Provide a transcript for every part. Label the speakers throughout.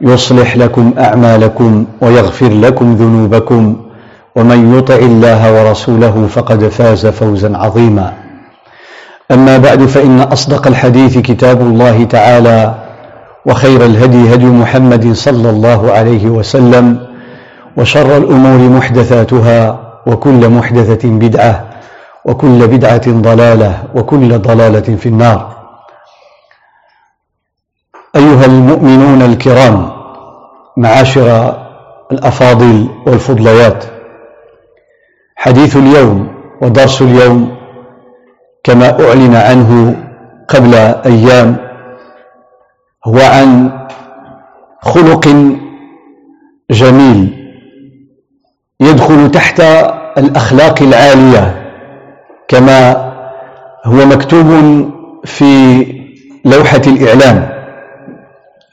Speaker 1: يصلح لكم أعمالكم ويغفر لكم ذنوبكم ومن يطع الله ورسوله فقد فاز فوزا عظيما. أما بعد فإن أصدق الحديث كتاب الله تعالى وخير الهدي هدي محمد صلى الله عليه وسلم وشر الأمور محدثاتها وكل محدثة بدعة وكل بدعة ضلالة وكل ضلالة في النار. أيها المؤمنون الكرام معاشر الأفاضل والفضليات حديث اليوم ودرس اليوم كما أعلن عنه قبل أيام هو عن خلق جميل يدخل تحت الأخلاق العالية كما هو مكتوب في لوحة الإعلام.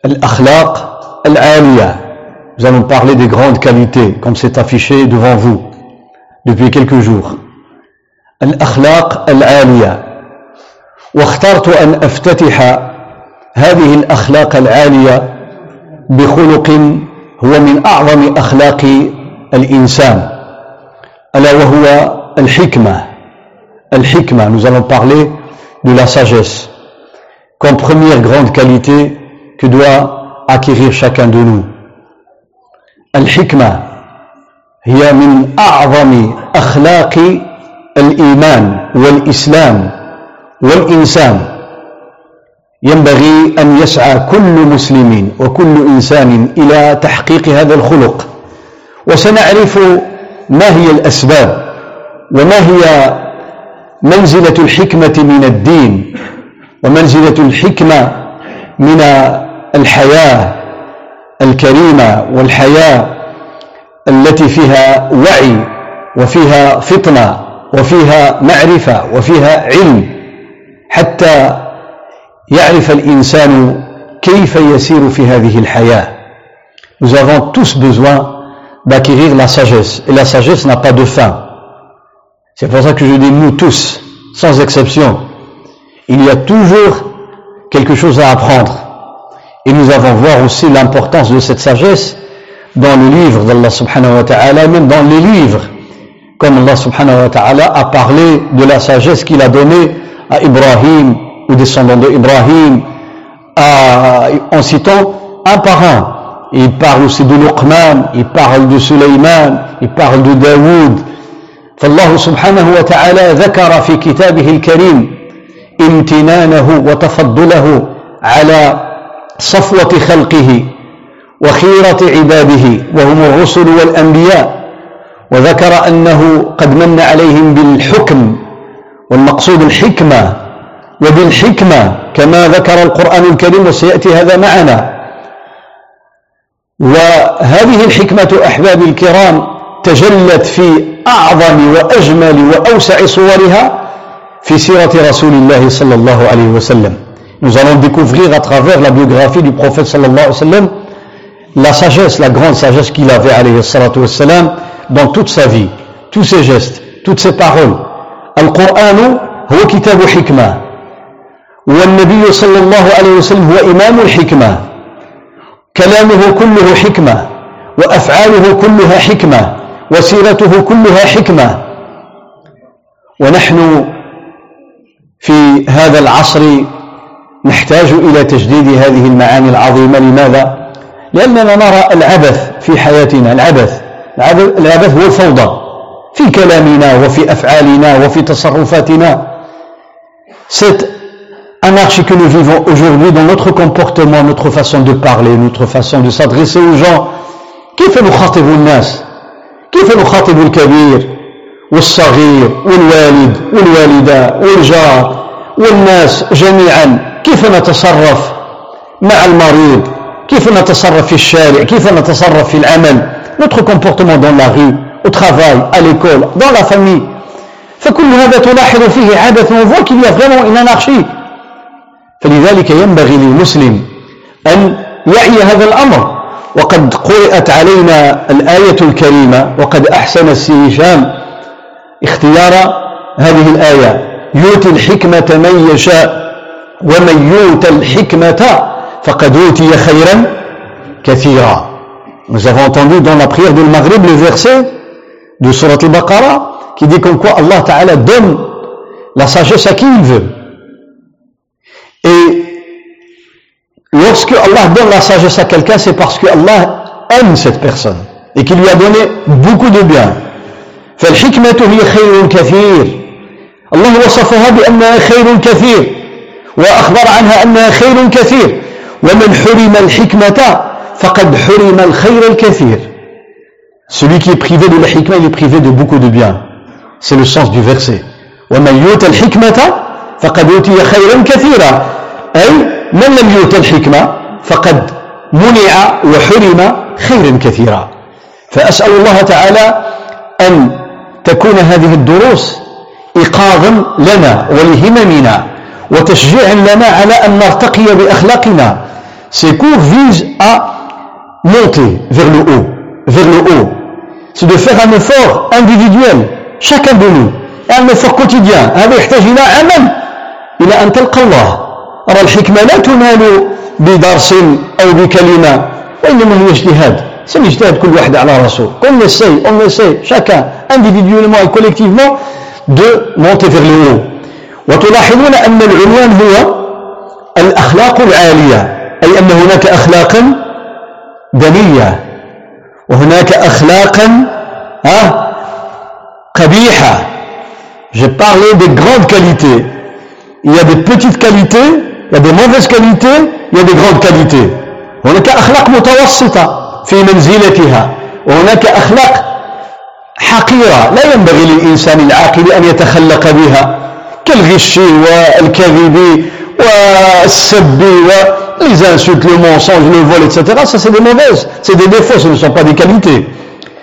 Speaker 1: الأخلاق العالية Nous allons parler des grandes qualités, comme c'est affiché devant vous depuis quelques jours. الأخلاق العالية واخترت أن أفتتح هذه الأخلاق العالية بخلق هو من أعظم أخلاق الإنسان ألا وهو الحكمة الحكمة nous allons parler de la sagesse comme première grande qualité que doit acquérir chacun de nous. الحكمة هي من أعظم أخلاق الإيمان والإسلام والإنسان ينبغي أن يسعى كل مسلم وكل إنسان إلى تحقيق هذا الخلق وسنعرف ما هي الأسباب وما هي منزلة الحكمة من الدين ومنزلة الحكمة من الحياة الكريمة والحياة التي فيها وعي وفيها فطنة وفيها معرفة وفيها علم حتى يعرف الإنسان كيف يسير في هذه الحياة Nous avons tous besoin d'acquérir la sagesse. Et la sagesse n'a pas de fin. C'est pour ça que je dis nous tous, sans exception. Il y a toujours quelque chose à apprendre. Et nous avons voir aussi l'importance de cette sagesse dans le livre d'Allah subhanahu wa ta'ala, même dans les livres. Comme Allah subhanahu wa ta'ala a parlé de la sagesse qu'il a donnée à Ibrahim, aux descendants d'Ibrahim, en citant un par un. Il parle aussi de Luqman, il parle de Sulaiman, il parle de Daoud. فالله سبحانه وتعالى ذكر في كتابه الكريم امتنانه وتفضله على صفوة خلقه وخيرة عباده وهم الرسل والأنبياء. وذكر أنه قد من عليهم بالحكم والمقصود الحكمة وبالحكمة كما ذكر القرآن الكريم وسيأتي هذا معنا. وهذه الحكمة أحبابي الكرام تجلت في أعظم وأجمل وأوسع صورها في سيرة رسول الله صلى الله عليه وسلم Nous allons découvrir à travers la biographie du prophète sallallahu alayhi wa sallam la sagesse, la grande sagesse qu'il avait alayhi salatu wa sallam dans toute sa vie, tous ses gestes, toutes ses paroles. Al-Qur'an هو كتاب حكمة والنبي صلى الله عليه وسلم هو إمام الحكمة كلامه كله حكمة وأفعاله كلها حكمة وسيرته كلها حكمة ونحن في هذا العصر نحتاج إلى تجديد هذه المعاني العظيمة. لماذا؟ لأننا نرى العبث في حياتنا العبث العبث هو الفوضى في كلامنا وفي أفعالنا وفي تصرفاتنا. Cette anarchie que nous vivons aujourd'hui dans notre comportement, notre façon de parler, notre façon de s'adresser aux gens كيف نخاطب الناس كيف نخاطب الكبير والصغير والوالد والوالدة والجار والناس جميعا. كيف نتصرف مع المريض؟ كيف نتصرف في الشارع؟ كيف نتصرف في العمل؟ Notre comportement dans la rue au travail à فكل هذا تلاحظ فيه عبث on voit qu'il y فلذلك ينبغي للمسلم أن يعي هذا الأمر. وقد قرأت علينا الآية الكريمة. وقد أحسن السيشام. اختيار هذه الآية يؤتي الحكمة من يشاء ومن يؤت الحكمة فقد أوتي خيرا كثيرا Nous avons entendu dans la prière du Maghrib le verset de Surat al-Baqarah qui dit comme quoi Allah Ta'ala donne la sagesse à qui il veut. Et lorsque Allah donne la sagesse à quelqu'un, c'est parce que Allah aime cette personne et qu'il lui a donné beaucoup de bien. فالحكمة هي خير كثير. الله وصفها بأنها خير كثير وأخبر عنها أنها خير كثير. ومن حرم الحكمة فقد حرم الخير الكثير. Celui qui est privé de la hikmah, il est privé de beaucoup de bien. C'est le sens du verset. ومن يؤت الحكمة فقد أوتي خيرا كثيرا. أي من لم يؤت الحكمة فقد منع وحرم خيرا كثيرا. فأسأل الله تعالى أن تكون هذه الدروس إيقاظا لنا ولهممنا وتشجيعا لنا على أن نرتقي بأخلاقنا Ces cours visent à monter vers le haut, vers le haut. C'est de faire un effort individuel, chacun de nous, un effort quotidien. هذا يحتاج إلى عمل إلى أن تلقى الله. أرى الحكمة لا تنال بدرس أو بكلمة وإنما هي اجتهاد. سمي اجتهاد كل واحد على رسول. كل c'est on essaie chacun individuellement et collectivement de monter vers le haut وتلاحظون أن العنوان هو الأخلاق العالية أي أن هناك اخلاقا دنية وهناك اخلاقا ها قبيحة. جي parle des grandes كاليتي il y a des petites qualités il y a des mauvaises qualités il y a des grandes qualités. هناك أخلاق متوسطة. في منزلتها وهناك أخلاق حقيرة لا ينبغي للإنسان العاقل أن يتخلق بها كالغش والكذب والسب les insultes, le mensonge, le vol, etc. Ça c'est des mauvaises, c'est des défauts, ce ne sont pas des qualités.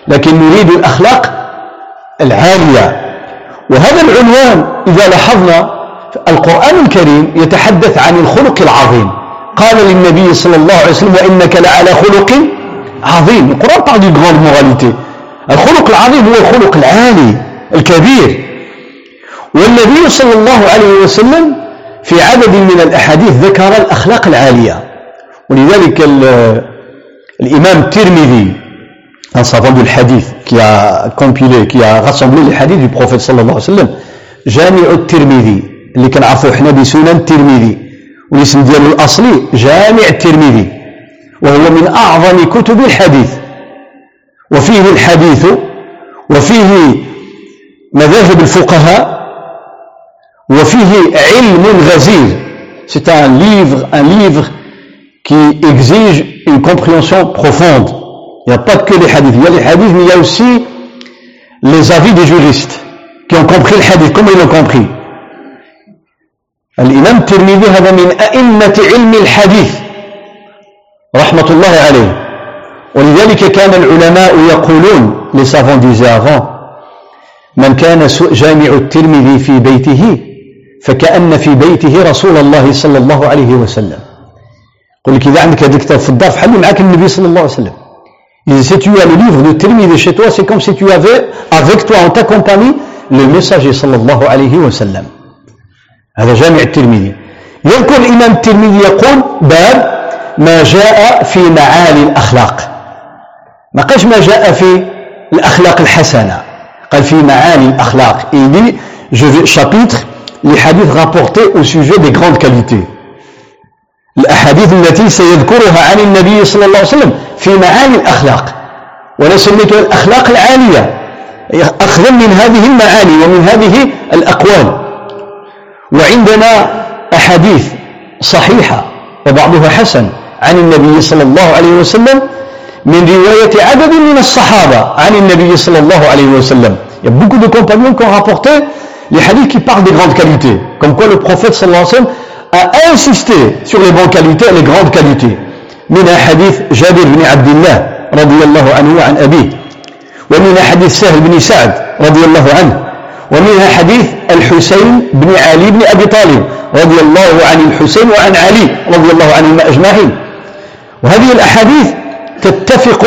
Speaker 1: لكن نريد الأخلاق العالية وهذا العنوان إذا لاحظنا القرآن الكريم يتحدث عن الخلق العظيم قال للنبي صلى الله عليه وسلم وإنك لعلى خلق عظيم. القرآن parle du moralité الخلق العظيم هو الخلق العالي الكبير. والنبي صلى الله عليه وسلم في عدد من الأحاديث ذكر الأخلاق العالية. ولذلك الإمام الترمذي un savant du hadith qui a compilé, qui a rassemblé les hadiths du prophète sallallahu alayhi wa sallam جامع الترمذي اللي كنعرفوا إحنا بسنن الترمذي. والاسم ديالو الأصلي جامع الترمذي وهو من اعظم كتب الحديث وفيه الحديث وفيه مذاهب الفقهاء وفيه علم غزير c'est un livre un livre qui exige une compréhension profonde il n'y a pas que les hadiths il y a les hadiths mais il y a aussi les avis des juristes qui ont compris le hadith comment ils l'ont compris الإمام الترمذي هذا من أئمة علم الحديث رحمة الله عليه ولذلك كان العلماء يقولون les savants disaient من كان جامع الترمذي في بيته فكأن في بيته رسول الله صلى الله عليه وسلم يقول لك إذا عندك هذا الكتاب في الدار فحل معك النبي صلى الله عليه وسلم إذا si tu as le livre de Tirmidhi chez toi, c'est comme si tu avais avec toi en ta compagnie le messager صلى الله عليه وسلم. هذا جامع الترمذي. يذكر الإمام الترمذي يقول باب ما جاء في معالي الأخلاق. ما قالش ما جاء في الأخلاق الحسنة. قال في معالي الأخلاق. Il dit je vais chapitre les hadiths rapportés au sujet qualités. الأحاديث التي سيذكرها عن النبي صلى الله عليه وسلم في معاني الأخلاق وأنا سميتها الأخلاق العالية أخذا من هذه المعاني ومن هذه الأقوال وعندنا أحاديث صحيحة وبعضها حسن عن النبي صلى الله عليه وسلم من رواية عدد من الصحابة عن النبي صلى الله عليه وسلم Il y a beaucoup de compagnons qui ont rapporté les hadiths qui parlent des grandes qualités. Comme quoi le prophète sallallahu alayhi wa sallam a insisté sur les bonnes qualités et les grandes qualités. من حديث جابر بن عبد الله رضي الله عنه وعن أبيه ومن حديث سهل بن سعد رضي الله عنه ومنها حديث الحسين بن علي بن أبي طالب رضي الله عن الحسين وعن علي رضي الله عنهم أجمعين وهذه الأحاديث تتفق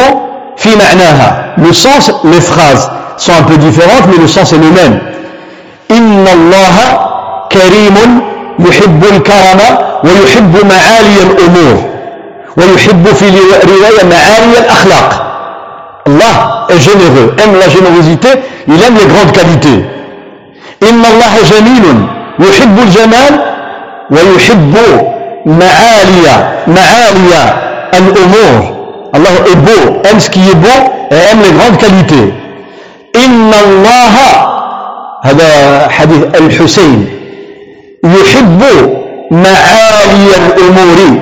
Speaker 1: في معناها. Le sens les phrases sont un peu différentes mais le sens est إن الله كريم يحب الكرم ويحب معالي الأمور ويحب في رواية معالي الأخلاق. Allah est généreux, aime la générosité, il aime les grandes qualités. إن الله جميل يحب الجمال ويحب معالي معالي الأمور الله beau, aime ce qui est beau et aime les الله هذا حديث الحسين يحب معالي الأمور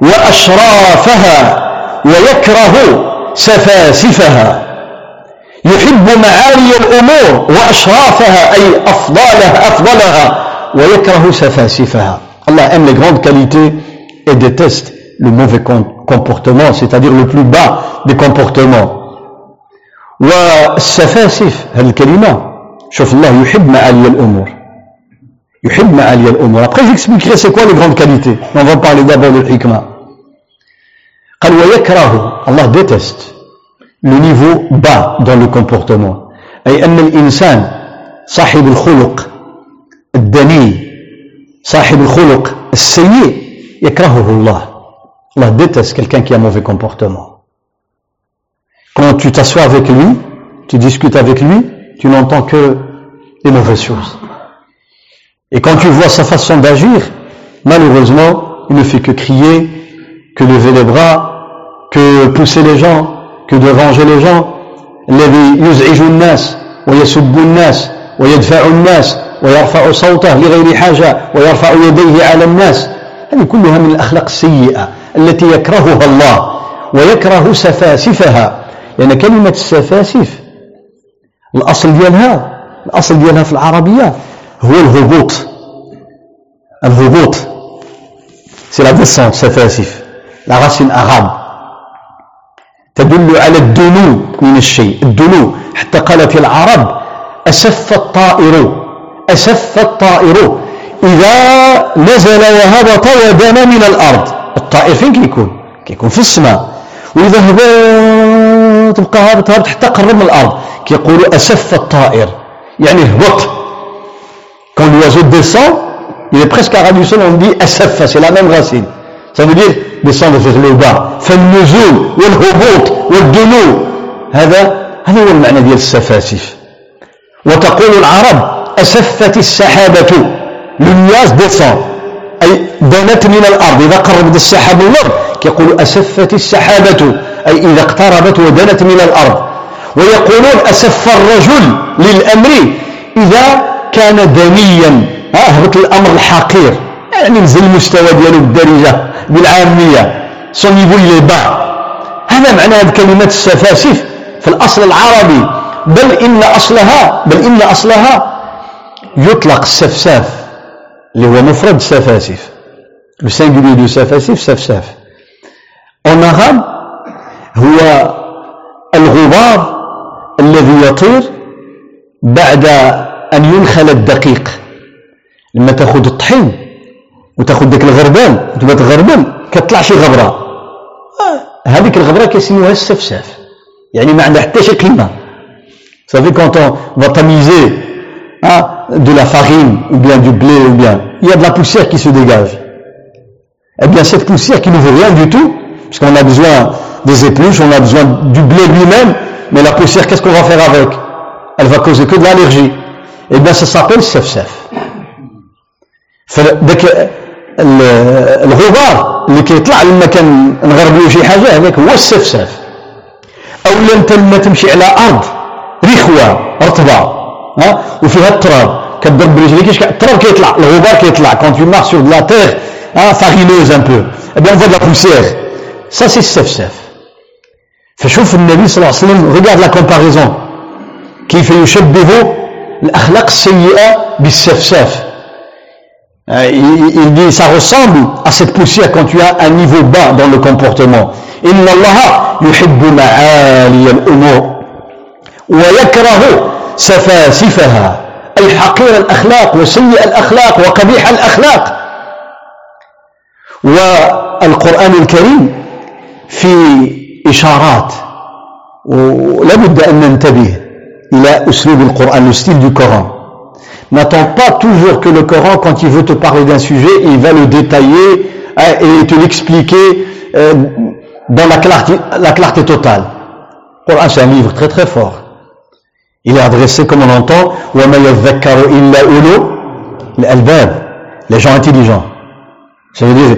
Speaker 1: وأشرافها ويكره سفاسفها يحب معالي الأمور وأشرافها أي أفضلها أفضلها ويكره سفاسفها Allah aime les grandes qualités et déteste le mauvais comportement, c'est-à-dire le plus bas des comportements. والسفاسف هذه الكلمة شوف الله يحب معالي الأمور يحب معالي الأمور Après j'expliquerai c'est quoi les grandes qualités. On va parler d'abord de l'hikmah. قال ويكره الله déteste le niveau bas dans le comportement أي أن الإنسان صاحب الخلق الدني صاحب الخلق السيء يكرهه الله Allah déteste quelqu'un qui a un mauvais comportement. Quand tu t'assois avec lui, tu discutes avec lui, tu n'entends que les mauvaises choses. Et quand tu vois sa façon d'agir, malheureusement, il ne fait que crier, que lever les bras, que pousser les gens, que de venger les gens الذي يزعج الناس ويسب الناس ويدفع الناس ويرفع صوته لغير حاجة ويرفع يديه على الناس هذه كلها من الأخلاق السيئة التي يكرهها الله ويكره سفاسفها. لأن يعني كلمة السفاسف الأصل ديالها الأصل ديالها في العربية هو الهبوط. الهبوط. سي لا سفاسف la racine arabe. تدل على الدنو من الشيء. الدنو. حتى قالت العرب أسف الطائر. أسف الطائر. إذا نزل وهبط ودنا من الأرض. الطائر فين كيكون كيكون في السماء. وإذا هبط تبقى هابط هابط حتى قرب من الأرض كيقولوا أسف الطائر. يعني هبط. Quand l'oiseau descend il est presque ras du sol on dit أسف c'est la même racine. Ça veut dire descendre vers فالنزول والهبوط والدنو هذا هذا هو المعنى ديال السفاسف. وتقول العرب أسفت السحابة. للناس ديسون دنت من الأرض. إذا قربت السحاب من الأرض يقول أسفت السحابة. أي إذا اقتربت ودنت من الأرض. ويقولون أسف الرجل للأمر إذا كان دنيا. هبط الأمر الحقير. يعني نزل المستوى ديالو بالدارجة بالعامية. est bas هذا معنى هذه كلمة السفاسف في الأصل العربي. بل إن أصلها بل إن أصلها يطلق السفساف اللي هو مفرد سفاسف. Le singulier du سفاسف سفساف en arabe هو الغبار الذي يطير بعد أن ينخل الدقيق لما تاخذ الطحين وتاخذ داك الغربان وتبقى تغربل كتطلع شي غبره هذيك الغبره كيسميوها السفساف يعني ما عندها حتى شي قيمة. صافي كونت va tamiser de la farine ou bien du blé ou bien il y a de la poussière qui se dégage. eh bien cette poussière qui ne vaut rien du tout puisqu'on a besoin des épluches on a besoin du blé lui-même mais la poussière qu'est-ce qu'on va faire avec elle va causer que de l'allergie eh bien ça s'appelle sefsef الغبار اللي كيطلع لما كنغربلو شي حاجه هذاك هو السفساف او انت لما تمشي على ارض رخوه رطبه ها وفيها التراب كضرب برجليك التراب كيطلع الغبار كيطلع كون tu marches sur de la terre hein, farineuse un peu eh bien on voit de la poussière ça c'est السفساف فشوف النبي صلى الله عليه وسلم regarde la comparaison كيف يشبه الأخلاق السيئة بالسفساف il dit ça ressemble à cette poussière quand tu as un niveau bas dans le comportement إن الله يحب معالي الأمور ويكره سفاسفها أي حقير الأخلاق وسيء الأخلاق وقبيح الأخلاق والقرآن الكريم في إشارات ولا بد أن ننتبه إلى أسلوب القرآن le style du Coran N'attends pas toujours que le Coran, quand il veut te parler d'un sujet, il va le détailler hein, et te l'expliquer euh, dans la clarté, la clarté totale. Le Coran, c'est un livre très très fort. Il est adressé, comme on entend, les gens intelligents. Ça veut dire,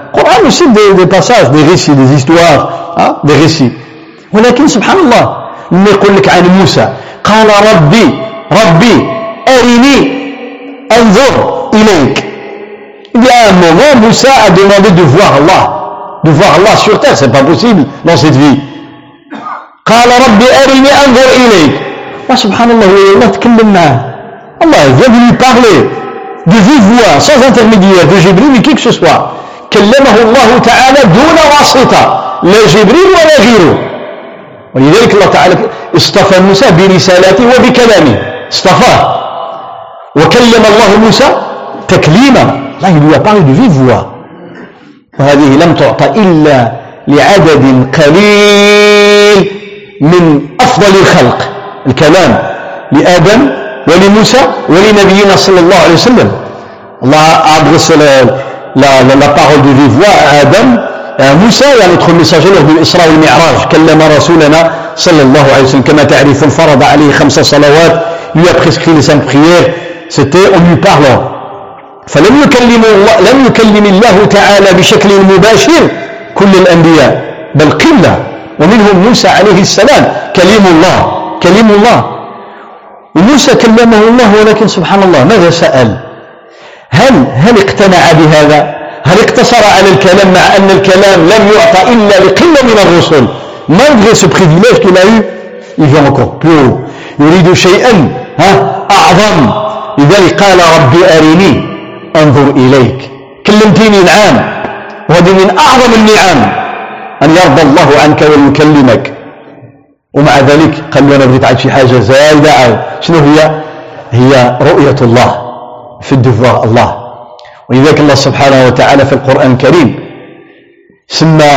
Speaker 1: القرآن aussi des, des passages des récits des histoires hein, des récits ولكن سبحان الله لما يقول لك عن موسى قال ربي ربي أرني انظر إليك Il y a un moment, Moussa a demandé de voir Allah. De voir Allah sur terre, c'est pas possible dans cette vie. قال ربي أرني أنظر إليك. سبحان الله الله تكلم معاه. Allah vient de lui parler de vive voix, sans intermédiaire de Jibril ni qui que ce soit. كلمه الله تعالى دون واسطة لا جبريل ولا غيره. ولذلك الله تعالى اصطفى موسى برسالته وبكلامه اصطفاه وكلم الله موسى تكليما. lui a parlé. وهذه لم تعطى إلا لعدد قليل من أفضل الخلق. الكلام لآدم ولموسى ولنبينا صلى الله عليه وسلم. الله a adressé la, la, la parole de vive voix à Adam et à Moussa et à notre messager lors de l'Isra والمعراج كلم رسولنا صلى الله عليه وسلم كما تعرفون فرض عليه خمس صلوات lui a prescrit les cinq prières. C'était en lui parlant. فلم يكلم الله لم يكلم الله تعالى بشكل مباشر كل الأنبياء. بل قلة ومنهم موسى عليه السلام. كليم الله كليم الله. وموسى كلمه الله ولكن سبحان الله ماذا سأل؟ هل هل اقتنع بهذا؟ هل اقتصر على الكلام مع أن الكلام لم يعطى إلا لقلة من الرسل؟ Malgré ce privilège qu'il a eu il veut encore plus haut. يريد شيئا ها؟ أعظم. لذلك قال ربي أرني أنظر إليك. كلمتيني نعم وهذه من أعظم النعم أن يرضى الله عنك ويكلمك. ومع ذلك قال له أنا بديت عاد شي حاجة زايدة. شنو هي؟ هي رؤية الله. في الدفوار الله ولذلك الله سبحانه وتعالى في القرآن الكريم سمى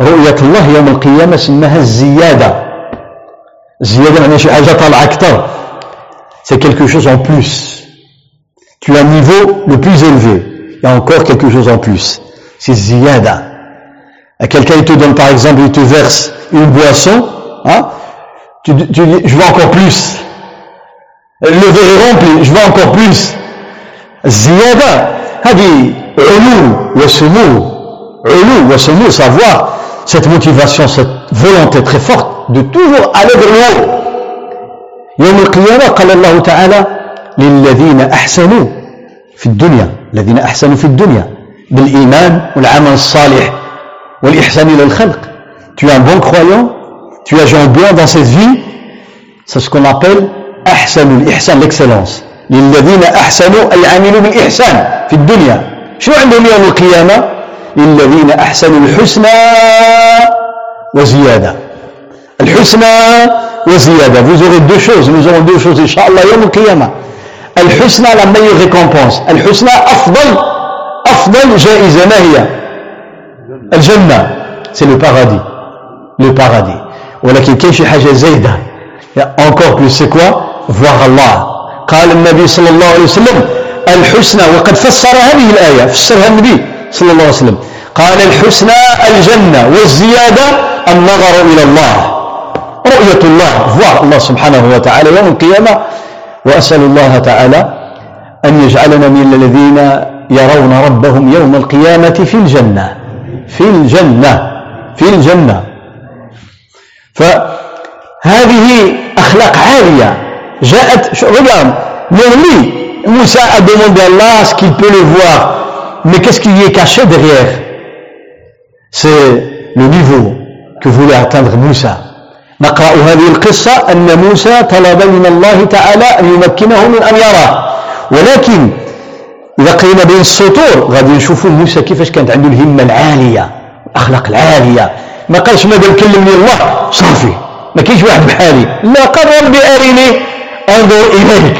Speaker 1: رؤية الله يوم القيامة سماها الزيادة الزيادة معناها شي حاجة طالعة أكثر c'est quelque chose en plus tu as un niveau le plus élevé. Il y a encore quelque chose en plus. C'est ziyada. Quelqu'un il te donne par exemple, il te verse une boisson, hein, tu, tu dis, je veux encore plus. Le verre est rempli, je veux encore plus. Ziyada, هذه علو وسمو علو وسمو savoir cette motivation cette volonté très forte de toujours aller vers le haut يوم القيامة قال الله تعالى للذين أحسنوا في الدنيا الذين أحسنوا في الدنيا بالإيمان والعمل الصالح والإحسان إلى الخلق tu es un bon croyant tu agis bien dans cette vie c'est ce qu'on appelle أحسن الإحسان l'excellence للذين أحسنوا أي عملوا بالإحسان في الدنيا. شو عندهم يوم القيامة؟ للذين أحسنوا الحسنى وزيادة. الحسنى وزيادة. Vous aurez deux choses. Nous aurons deux choses إن شاء الله يوم القيامة. الحسنى la meilleure récompense. الحسنى أفضل أفضل جائزة. ما هي؟ الجنة. C'est le paradis. Le paradis. ولكن كاين شي حاجة زايدة. Encore plus. C'est quoi voir الله قال النبي صلى الله عليه وسلم الحسنى وقد فسر هذه الآية فسرها النبي صلى الله عليه وسلم. قال الحسنى الجنة والزيادة النظر إلى الله رؤية الله voir الله سبحانه وتعالى يوم القيامة. وأسأل الله تعالى أن يجعلنا من الذين يرون ربهم يوم القيامة في الجنة في الجنة في الجنة. فهذه أخلاق عالية. جاءت regarde Merli Moussa a demandé à Allah ce qu'il peut le voir. Mais qu'est-ce qui est caché derrière? C'est le niveau que voulait atteindre نقرأ هذه القصة أن موسى طلب من الله تعالى أن يمكنه من أن يرى. ولكن إذا قرينا بين السطور غادي نشوفوا موسى كيفاش كانت عنده الهمة العالية الأخلاق العالية. ما قالش ماذا كلمني الله صافي. ما كاينش واحد بحالي. لا قال ربي أريني انظر إليك.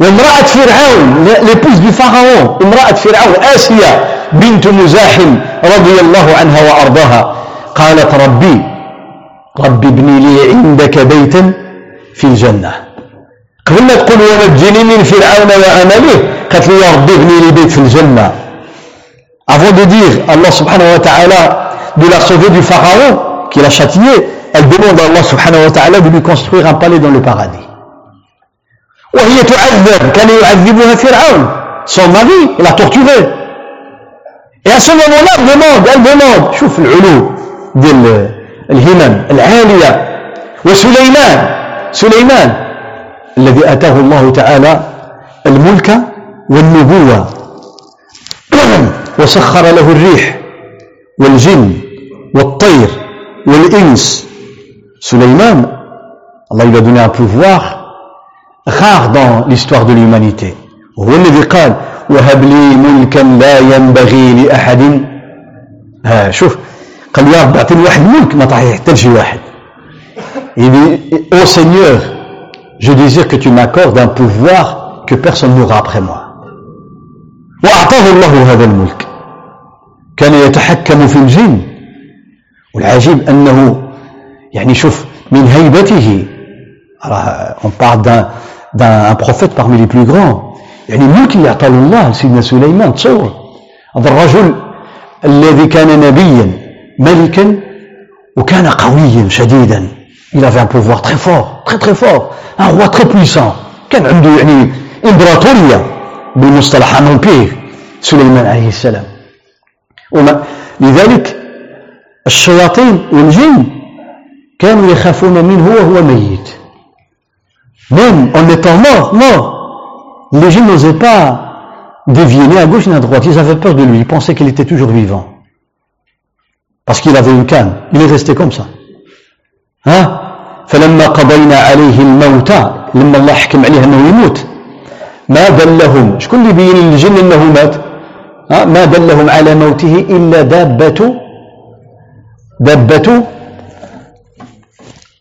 Speaker 1: وامرأة فرعون لبوز فaraon امرأة فرعون آسيا بنت مزاحم رضي الله عنها وأرضاها. قالت ربي ربي ابني لي عندك بيتا في الجنة. قبل ما تقول ونجني من فرعون وعمله قالت لي ربي ابني لي بيت في الجنة. Avant de dire subhanahu wa ta'ala de la sauver du pharaon qui l'a châtié elle demande à subhanahu wa ta'ala de lui construire un palais dans le paradis. وهي تعذب كان يعذبها فرعون. Son mari l'a torturé. Et à ce شوف العلو ديال الهمم العالية. وسليمان سليمان الذي آتاه الله تعالى الملك والنبوة. وسخر له الريح والجن والطير والإنس. سليمان الله un pouvoir rare dans l'histoire de l'humanité. وهو الذي قال وهب لي ملكا لا ينبغي لأحد ها شوف قال يا رب اعطيني واحد ملك ما تعطيه حتى لشي واحد il dit ô Seigneur je désire que tu m'accordes un pouvoir que personne n'aura après moi. وأعطاه الله هذا الملك كان يتحكم في الجن والعجيب أنه يعني شوف من هيبته on parle d'un d'un prophète parmi les plus grands. يعني الملك اللي عطاه الله لسيدنا سليمان تصور هذا الرجل الذي كان نبيا ملكا وكان قويا شديدا il avait un pouvoir très fort très très fort. Un roi très puissant. كان عنده يعني امبراطوريه بالمصطلح un empire سليمان عليه السلام وما لذلك الشياطين والجن كانوا يخافون منه وهو ميت Même en étant mort, mort, les gens n'osaient pas dévier à gauche ni à droite. Ils avaient peur de lui. Ils pensaient qu'il était toujours vivant. Parce qu'il avait une canne. Il est resté comme ça. Hein فلما قضينا عليه الموت لما الله حكم عليه انه يموت ما دلهم شكون اللي بين للجن انه مات ما دلهم على موته الا دابه دابه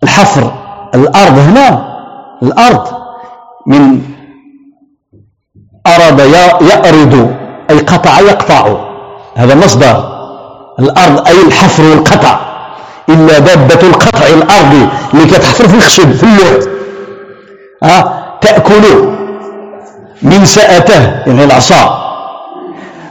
Speaker 1: الحفر الأرض هنا الأرض من أراد يأرد أي قطع يقطع. هذا مصدر. الأرض أي الحفر والقطع إلا دابة القطع الأرض اللي كتحفر في الخشب في اللوح. أه تأكل من سأته يعني العصا.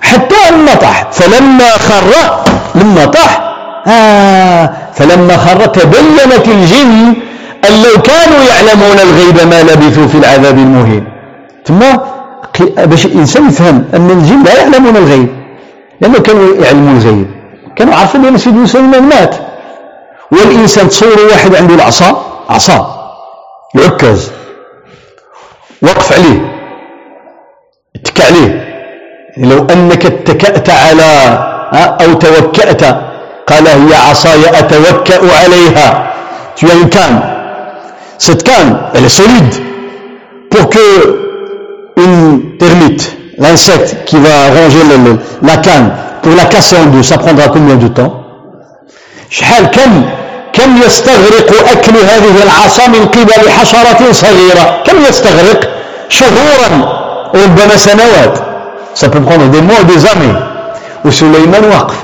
Speaker 1: حتى لما طاح فلما خر لما طاح. آه فلما خر تبينت الجن أن لو كانوا يعلمون الغيب ما لبثوا في العذاب المهين. ثم باش الإنسان يفهم أن الجن لا يعلمون الغيب لأنه كانوا يعلمون الغيب. كانوا عارفين أن سيدنا سليمان مات. والإنسان تصور واحد عنده العصا عصا العكاز وقف عليه. اتكى عليه. لو أنك اتكأت على أو توكأت قال هي عصاي أتوكأ عليها. tu as Cette canne, elle est solide pour que une termite, l'insecte qui va ronger le, la canne, pour la casser en deux, ça prendra combien de temps شحال كم كم يستغرق أكل هذه العصا من قبل حشرة صغيرة كم يستغرق شهورا ربما سنوات ça peut prendre des mois des années وسليمان واقف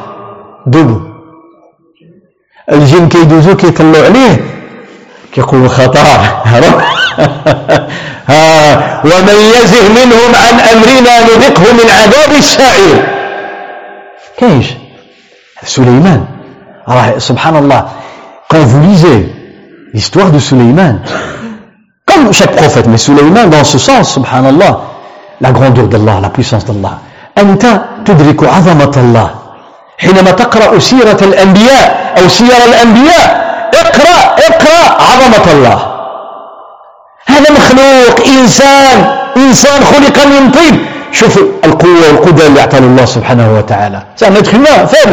Speaker 1: دوبو الجن كيدوزو كيطلعوا عليه كيقولوا خطر ها ومن يزه منهم عن أمرنا نذقه من عذاب السعير كاينش سليمان. راه سبحان الله. Quand vous lisez l'histoire de Suleiman comme chaque prophète mais Suleiman dans ce sens subhanallah la grandeur d'Allah la puissance d'Allah. أنت تدرك عظمة الله حينما تقرأ سيرة الأنبياء أو سير الأنبياء اقرأ عظمة الله. هذا مخلوق إنسان إنسان خلق من طين. شوف القوة والقدرة اللي أعطاه الله سبحانه وتعالى. سأنا ندخل فهم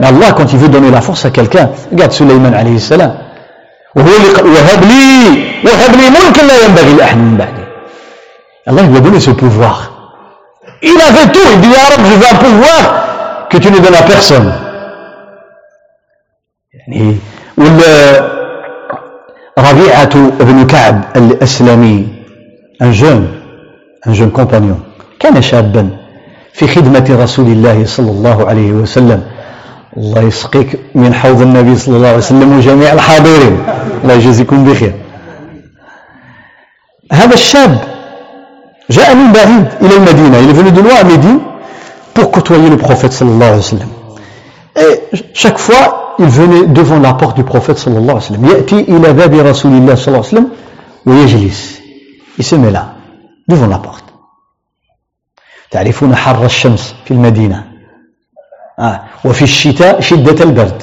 Speaker 1: ما الله كنت يفيد دوني لا فرصة كالكان قال سليمان عليه السلام وهو اللي وهب لي وهب لي ملك لا ينبغي لأحد من بعدي الله يقول لي سو بوفوار إلى avait tout, il dit, Arabe, je veux un pouvoir que tu ne donnes à ربيعة بن كعب الأسلمي un jeune un jeune compagnon كان شابا في خدمة رسول الله صلى الله عليه وسلم. الله يسقيك من حوض النبي صلى الله عليه وسلم وجميع الحاضرين. الله يجزيكم بخير. هذا الشاب جاء من بعيد إلى المدينة il est venu de pour côtoyer le prophète صلى الله عليه وسلم. Et chaque fois il venait devant la porte du prophète صلى الله عليه وسلم يأتي إلى باب رسول الله صلى الله عليه وسلم ويجلس il se met là devant la porte تعرفون حر الشمس في المدينة آه. وفي الشتاء شدة البرد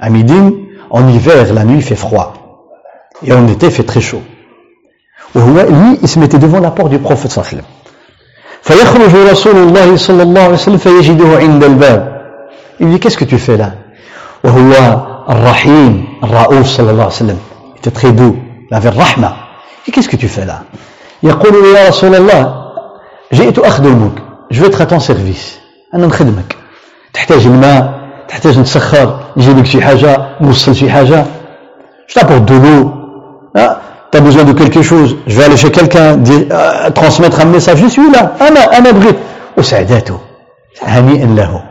Speaker 1: à Médine en hiver la nuit fait froid et en été fait très chaud وهو lui il se mettait devant la porte du prophète صلى الله عليه وسلم فيخرج رسول الله صلى الله عليه وسلم فيجده عند الباب il dit qu'est-ce que tu fais là وهو الرحيم الرؤوف صلى الله عليه وسلم. تتخيدو لافي الرحمة. كيس كو تو يقول يا رسول الله جئت اخدمك جو اتخا تون سيرفيس أنا نخدمك. تحتاج الماء تحتاج نسخر نجيب لك شي حاجة نوصل شي حاجة. je t'apporte de l'eau t'as besoin de quelque chose j'allais chez quelqu'un transmettre un message je suis là أنا أنا بغيت وسعداته هنيئا له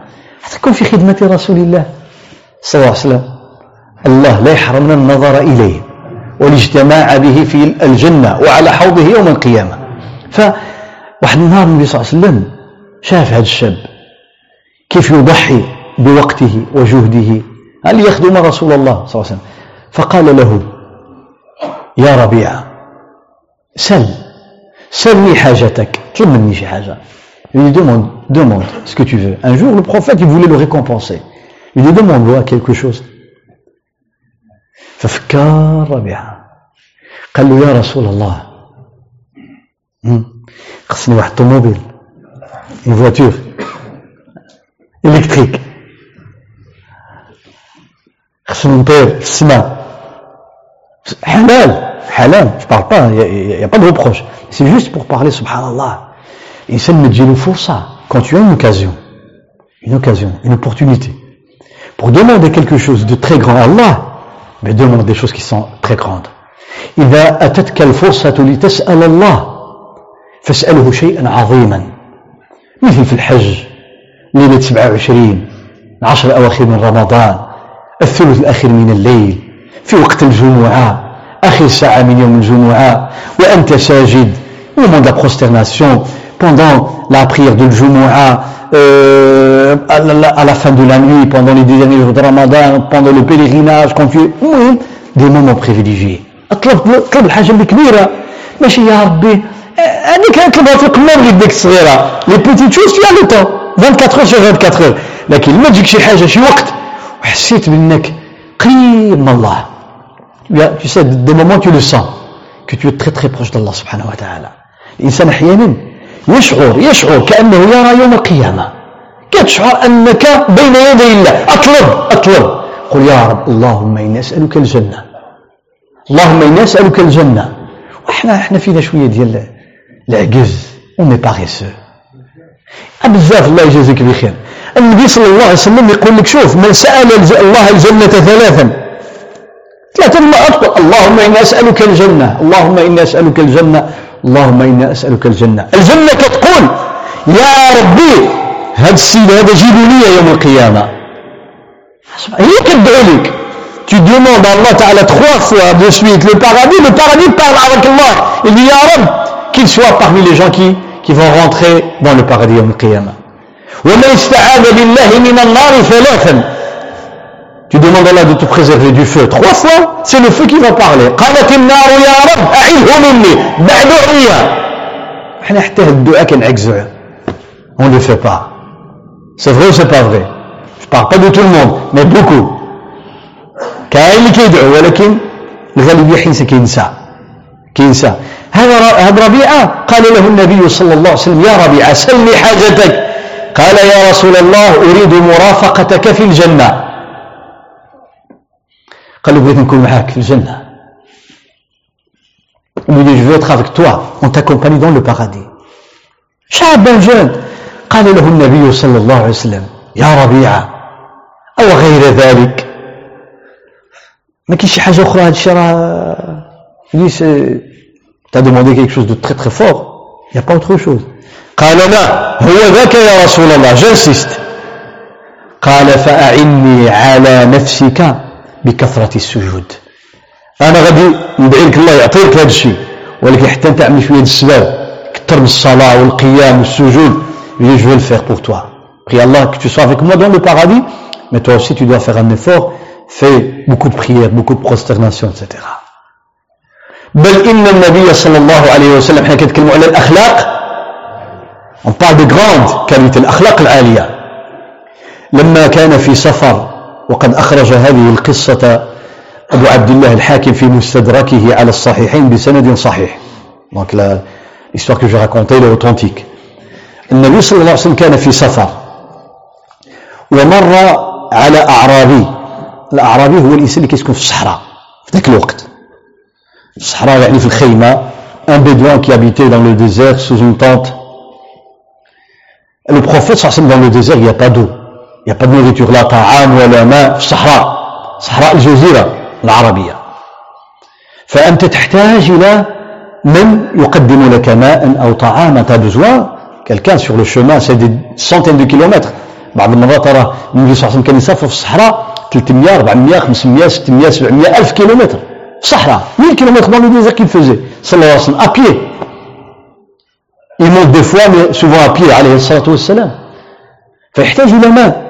Speaker 1: تكون في خدمه رسول الله صلى الله عليه وسلم. الله لا يحرمنا النظر إليه والاجتماع به في الجنة وعلى حوضه يوم القيامة. ف واحد النهار النبي صلى الله عليه وسلم شاف هذا الشاب كيف يضحي بوقته وجهده. هل يخدم رسول الله صلى الله عليه وسلم. فقال له يا ربيعة سل سلني حاجتك. طلب مني شي حاجة؟ Il lui demande, demande ce que tu veux. Un jour, le prophète, il voulait. Il lui demande quelque chose. ففكر ربيعة قال له يا رسول الله خصني واحد الطوموبيل une voiture électrique خصني نطير في السماء حلال حلال je parle pas il n'y a, pas de reproche c'est juste pour parler subhanallah الانسان ما تجيله فرصه quand tu as une occasion une occasion une opportunité pour demander quelque chose de très grand à Allah mais demande des choses qui sont très grandes. إذا أتتك الفرصة لتسأل الله فاسأله شيئا عظيما. مثل في الحج ليلة 27 العشر الأواخر من رمضان الثلث الأخير من الليل في وقت الجمعة آخر ساعة من يوم الجمعة وأنت ساجد au moment de pendant la prière de Jumu'ah euh, à, la, à la fin de la nuit pendant les derniers jours de Ramadan pendant le pèlerinage quand tu المهم des moments privilégiés اطلب اطلب الحاجة الكبيرة ماشي يا ربي هذيك نطلبها في القمه وليد ديك الصغيره لي بيتي شوز في لو طون 24 اور 24 اور لكن لما تجيك شي حاجه شي وقت وحسيت بانك قريب من الله tu sais des moments tu le sens que tu es très très proche d'Allah سبحانه وتعالى الانسان احيانا يشعر يشعر كأنه يرى يوم القيامة. كتشعر أنك بين يدي الله. أطلب أطلب. قل يا رب اللهم إني أسألك الجنة. اللهم إني أسألك الجنة. وإحنا إحنا فينا شوية ديال العجز ومي باريسو بزاف الله يجازيك بخير. النبي صلى الله عليه وسلم يقول لك شوف من سأل الله الجنة ثلاثا. ما أطلق اللهم إني أسألك الجنة اللهم إني أسألك الجنة. اللهم إني أسألك الجنة الجنة كتقول يا ربي هذا السيد هذا جيبوا لي يوم القيامة هي كتدعو لك tu demandes à Allah Ta'ala trois fois de suite le paradis, le paradis parle avec Allah. Il dit, Ya Rab, qu'il soit parmi les gens qui, qui vont rentrer dans le paradis au Qiyamah. Tu demandes à Allah de te préserver du feu. Trois fois, c'est le feu qui va parler. On ne le fait pas. C'est vrai ou c'est pas vrai Je parle pas de tout le monde, mais beaucoup. كاين اللي كيدعو ولكن الغالبية حين كينسى كينسى هذا هذا ربيعة قال له النبي صلى الله عليه وسلم يا ربيعة سلني حاجتك قال يا رسول الله أريد مرافقتك في الجنة قال له بغيت نكون معاك في الجنة. Il lui dit, je veux être avec toi, on t'accompagne dans le paradis. شاب jeune قال له النبي صلى الله عليه وسلم يا ربيعة أو غير ذلك؟ ما كاين شي حاجة أخرى؟ هذا الشيء راه demandé quelque chose de très très fort. Il n'y a pas autre chose. قال لا هو ذاك يا رسول الله j'insiste. قال فأعني على نفسك بكثرة السجود. أنا غادي ندعي لك الله يعطيك هذا الشيء ولكن حتى أنت عمل شوية السباب كثر من الصلاة والقيام والسجود je vais le faire pour toi. Prie Allah que tu sois avec moi dans le paradis mais toi aussi tu dois faire un effort fais beaucoup de prières beaucoup de prosternation etc بل إن النبي صلى الله عليه وسلم حين كنتكلموا على الأخلاق on parle de grande الأخلاق العالية. لما كان في سفر وقد أخرج هذه القصة أبو عبد الله الحاكم في مستدركه على الصحيحين بسند صحيح. Donc l'histoire que je racontais est authentique. النبي صلى الله عليه وسلم كان في سفر ومر على أعرابي. الأعرابي هو الإنسان اللي كيسكن في الصحراء في ذاك الوقت. الصحراء يعني في الخيمة un bédouin qui habitait dans le désert sous une tente. Le prophète صلى الله عليه وسلم dans le désert a pas d'eau. Pas de nourriture لا طعام ولا ماء في الصحراء. صحراء الجزيرة العربية. فأنت تحتاج إلى من يقدم لك ماء أو besoin quelqu'un sur le chemin c'est des centaines de kilomètres. بعض المرات ترى النبي صلى الله عليه وسلم كان يسافر في الصحراء 300 400 500 600 700 ألف كيلومتر. في الصحراء 1000 كيلومتر dans le qu'il faisait. صلى الله عليه وسلم à pied. Il mais souvent à pied عليه الصلاة والسلام. فيحتاج إلى ماء.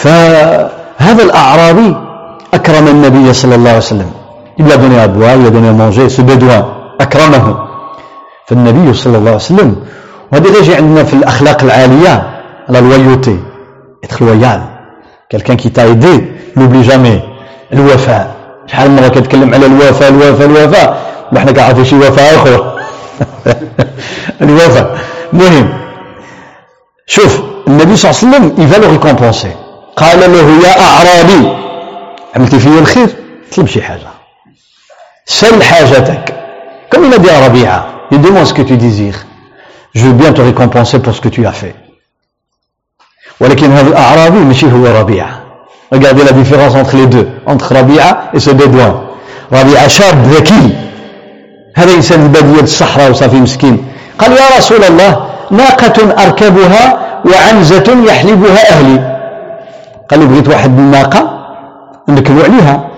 Speaker 1: فهذا الأعرابي أكرم النبي صلى الله عليه وسلم. il lui a donné à boire il أكرمه. فالنبي صلى الله عليه وسلم وهذا يجي عندنا في الأخلاق العالية. la loyauté être loyal quelqu'un qui t'a aidé jamais الوفاء. شحال من مرة كتكلم على الوفاء الوفاء الوفاء؟ وحنا كنعرفوا شي وفاء آخر. الوفاء. المهم شوف النبي صلى الله عليه وسلم le récompenser. قال له يا أعرابي عملتي فيا الخير طلب شي حاجة. سل حاجتك. comme il a dit à Rabia il demande ce que tu désires. Je veux bien ولكن هذا الأعرابي ماشي هو ربيعة. regardez la différence entre les deux entre ربيعة et ce bédouin ربيعة شاب ذكي. هذا إنسان البادية الصحراء وصافي مسكين. قال يا رسول الله ناقة أركبها وعنزة يحلبها أهلي. قال له بغيت واحد الناقة نركبوا عليها.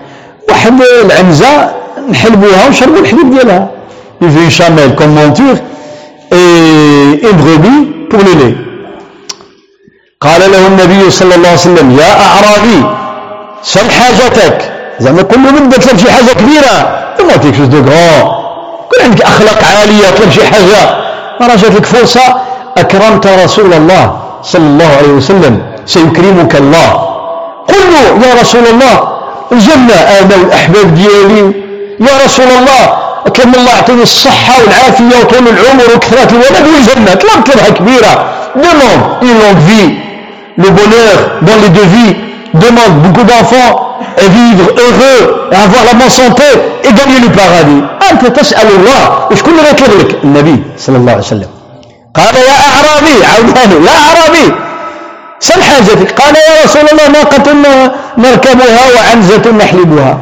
Speaker 1: واحد العنزة نحلبوها ونشربوا الحليب ديالها. يجي شامل كوم une brebis pour le lait قال له النبي صلى الله عليه وسلم يا أعرابي سل حاجتك؟ زعما كل من طلب شي حاجة كبيرة. une chose de grand كل عندك أخلاق عالية طلب شي حاجة. راه جات لك فرصة. أكرمت رسول الله صلى الله عليه وسلم. سيكرمك الله. قل له يا رسول الله الجنة أنا والأحباب ديالي. يا رسول الله كم الله يعطيني الصحة والعافية وطول العمر وكثرة الولد والجنة طلب طلبها كبيرة. Demande une longue vie. Le bonheur dans les deux vies. Demande beaucoup d'enfants et vivre heureux et avoir la bonne santé et gagner أنت تسأل الله وشكون اللي غيطلب لك النبي صلى الله عليه وسلم قال يا أعرابي عوداني يا أعرابي سل حاجتك. قال يا رسول الله ناقة نركبها وعنزة نحلبها.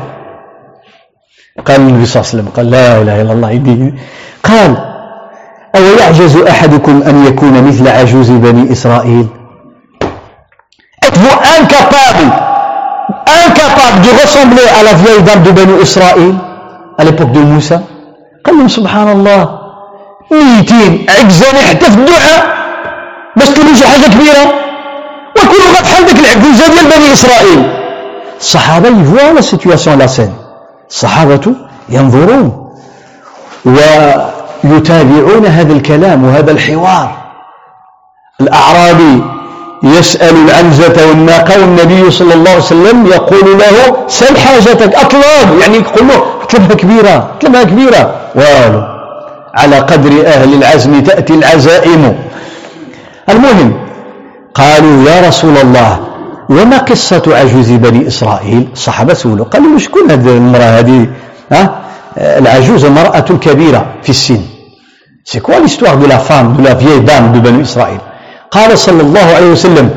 Speaker 1: قال النبي صلى الله عليه وسلم قال لا إله إلا الله يدي. قال أو يعجز أحدكم أن يكون مثل عجوز بني إسرائيل؟ Êtes-vous incapable incapable de ressembler à la vieille dame de Banu Israël à l'époque de Moussa? قال لهم سبحان الله ميتين عجزاني حتى في الدعاء باش تلوجوا حاجة كبيره وكل غا بحال ديك العجوزه ديال بني إسرائيل. الصحابة يفوا لا سيتوياسيون لا سين. الصحابة ينظرون ويتابعون هذا الكلام وهذا الحوار. الأعرابي يسأل العنزة والناقة والنبي صلى الله عليه وسلم يقول له سل حاجتك أطلب يعني يقول له اطلبها كبيرة اطلبها كبيرة. والو على قدر أهل العزم تأتي العزائم. المهم قالوا يا رسول الله وما قصة عجوز بني إسرائيل؟ الصحابة سولوا قالوا شكون هذه المرأة هذه؟ ها؟ العجوز المرأة الكبيرة في السن. C'est quoi l'histoire de la femme, de la vieille dame de Banu Israël؟ قال صلى الله عليه وسلم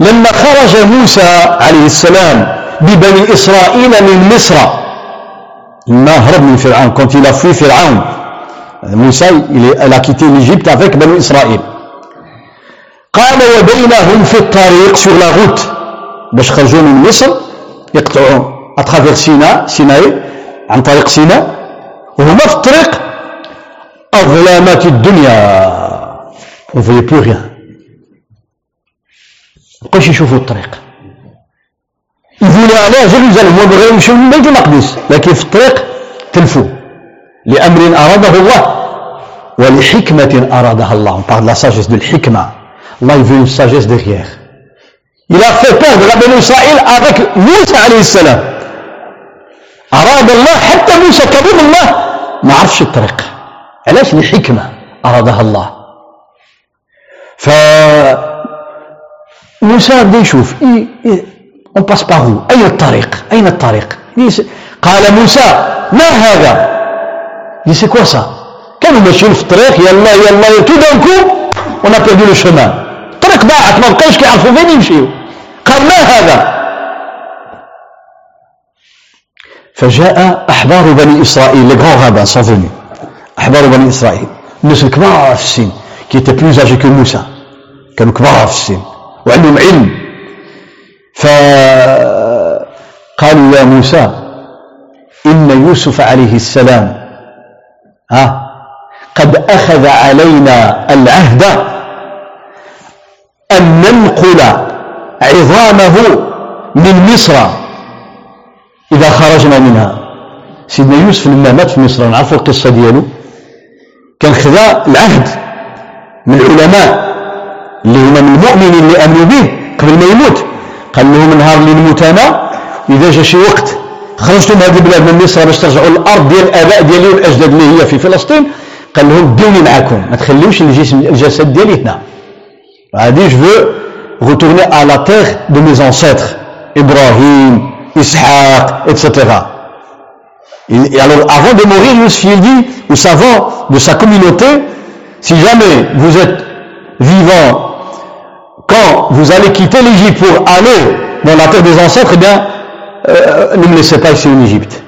Speaker 1: لما خرج موسى عليه السلام ببني إسرائيل من مصر لما هرب من فرعون quand il Pharaon موسى il a quitté l'Égypte بني إسرائيل قال وبينهم في الطريق sur la route. باش خرجوا من مصر يقطعوا اترافير سيناء سيناء عن طريق سيناء وهما في الطريق أظلامات الدنيا. Ne voyait plus rien. بقاوش يشوفوا الطريق. يقولوا على جيروزاليم وبغيو يمشيو من بيت المقدس لكن في الطريق تلفوا. لأمر أراده الله ولحكمة أرادها الله. On la sagesse de l'hikma. Allah il veut une sagesse derrière. Il a fait peur de la Béni Israël avec Moussa عليه السلام أراد الله حتى موسى كلم الله. ما عرفش الطريق. علاش لحكمة أرادها الله. ف موسى بدا يشوف. on passe par où أين الطريق؟ أين الطريق؟ قال موسى ما هذا؟ dit c'est quoi ça كانوا ماشيين في الطريق. يلا يلا tout d'un coup on a perdu le chemin الطريق ضاعت ما بقاش كيعرفوا فين يمشيو. قال ما هذا؟ فجاء أحبار بني إسرائيل ils sont venus أحبار بني إسرائيل الناس الكبار في السن qui étaient plus âgés que موسى كانوا كبار في السن وعندهم علم. فقالوا يا موسى إن يوسف عليه السلام ها قد أخذ علينا العهد أن ننقل عظامه من مصر. إذا خرجنا منها. سيدنا يوسف لما مات في مصر نعرفوا القصة ديالو؟ كان خذا العهد من العلماء اللي هما من المؤمنين اللي آمنوا به قبل ما يموت. قال لهم نهار اللي نموت أنا إذا جا شي وقت خرجتم هذه البلاد من مصر باش ترجعوا للأرض ديال الآباء ديالي والأجداد اللي هي في فلسطين. قال لهم دوني معكم. ما تخليوش الجسد ديالي هنا. هذه جو retourner à la terre de mes ancêtres Ibrahim, Ishaq, etc. Et alors avant de mourir, Youssef il dit aux savants de sa communauté, si jamais vous êtes vivant quand vous allez quitter l'Égypte pour aller dans la terre des ancêtres, eh bien, euh, ne me laissez pas ici en Égypte.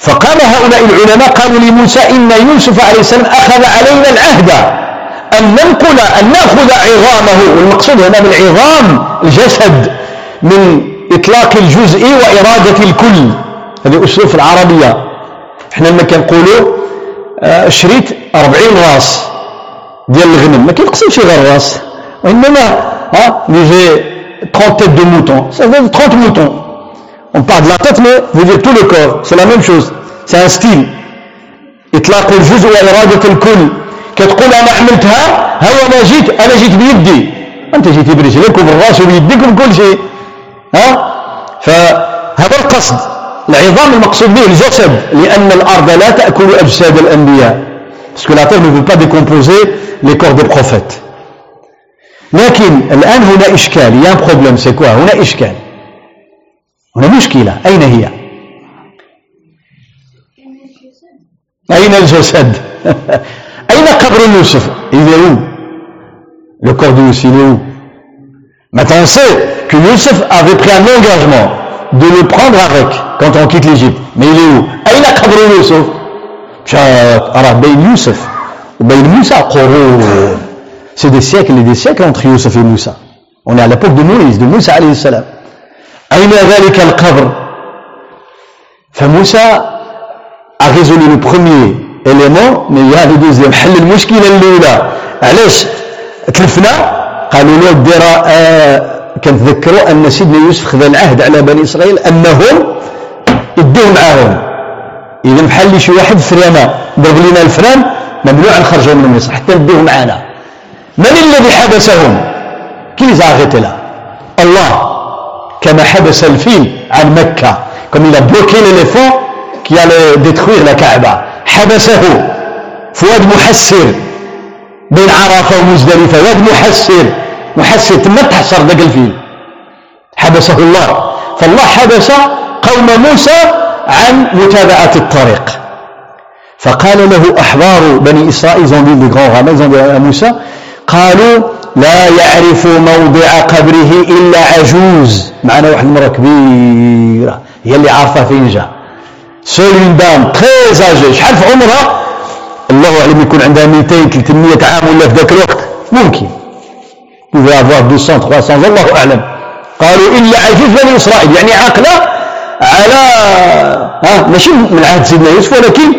Speaker 1: فقال هؤلاء العلماء قالوا لموسى إن يوسف عليه السلام أخذ علينا العهد أن ننقل أن نأخذ عظامه والمقصود هنا بالعظام الجسد من إطلاق الجزء وإرادة الكل. هذه أسلوب العربية. إحنا لما كنقولوا شريت 40 راس ديال الغنم ما كينقسمش غير الراس وإنما ها j'ai 30 têtes de moutons. Ça veut dire 30 moutons. On parle de la tête mais veut dire tout le corps. C'est la même chose. C'est un style. إطلاق الجزء وإرادة الكل كتقول أنا عملتها ها أنا جيت أنا جيت بيدي. أنت جيت برجليك وبالراس وبيديك وبكل شيء. ها؟ فهذا القصد. العظام المقصود به الجسد لأن الأرض لا تأكل أجساد الأنبياء. Parce que la terre ne veut pas décomposer les corps des prophètes. لكن الآن هنا إشكال. Il y a un problème. C'est quoi هنا إشكال. هنا مشكلة. أين هي؟ أين الجسد؟ أين قبر يوسف il est où le corps de Youssef il est où maintenant on sait que Youssef avait pris un engagement de le prendre avec quand on quitte l'Égypte mais il est où أين قبر يوسف راه بين يوسف وبين موسى قرون C'est des siècles et des siècles entre Youssef et Moussa. On est à l'époque de Moïse, de Moussa alayhi salam. أين ذلك القبر فموسى a résolu le premier a le deuxième حل المشكلة الأولى. علاش؟ تلفنا قالوا له دير كنتذكروا أن سيدنا يوسف خذ العهد على بني إسرائيل أنهم يدوه معاهم. إذا بحال شي واحد فرينا ضرب لنا الفران ممنوع نخرجوا من مصر حتى ندوه معنا من الذي حبسهم؟ كي زاغت له الله. كما حبس الفيل عن مكة. comme il a bloqué l'éléphant qui allait détruire Kaaba حبسه فؤاد محسر بين عرفة ومزدلفة. واد محسر محسر تما تحصر ذاك الفيل. حبسه الله. فالله حبس قوم موسى عن متابعة الطريق. فقال له أحبار بني إسرائيل زون دي موسى قالوا لا يعرف موضع قبره إلا عجوز. معنا واحد المرة كبيرة. هي اللي عارفة فين جا une dame très âgée شحال في عمرها؟ الله أعلم يكون عندها 200 300 عام ولا في ذاك الوقت. ممكن. يبغى avoir 200 300 الله أعلم. قالوا إلا عجوز بني إسرائيل. يعني عاقلة على ها ماشي من عهد سيدنا يوسف ولكن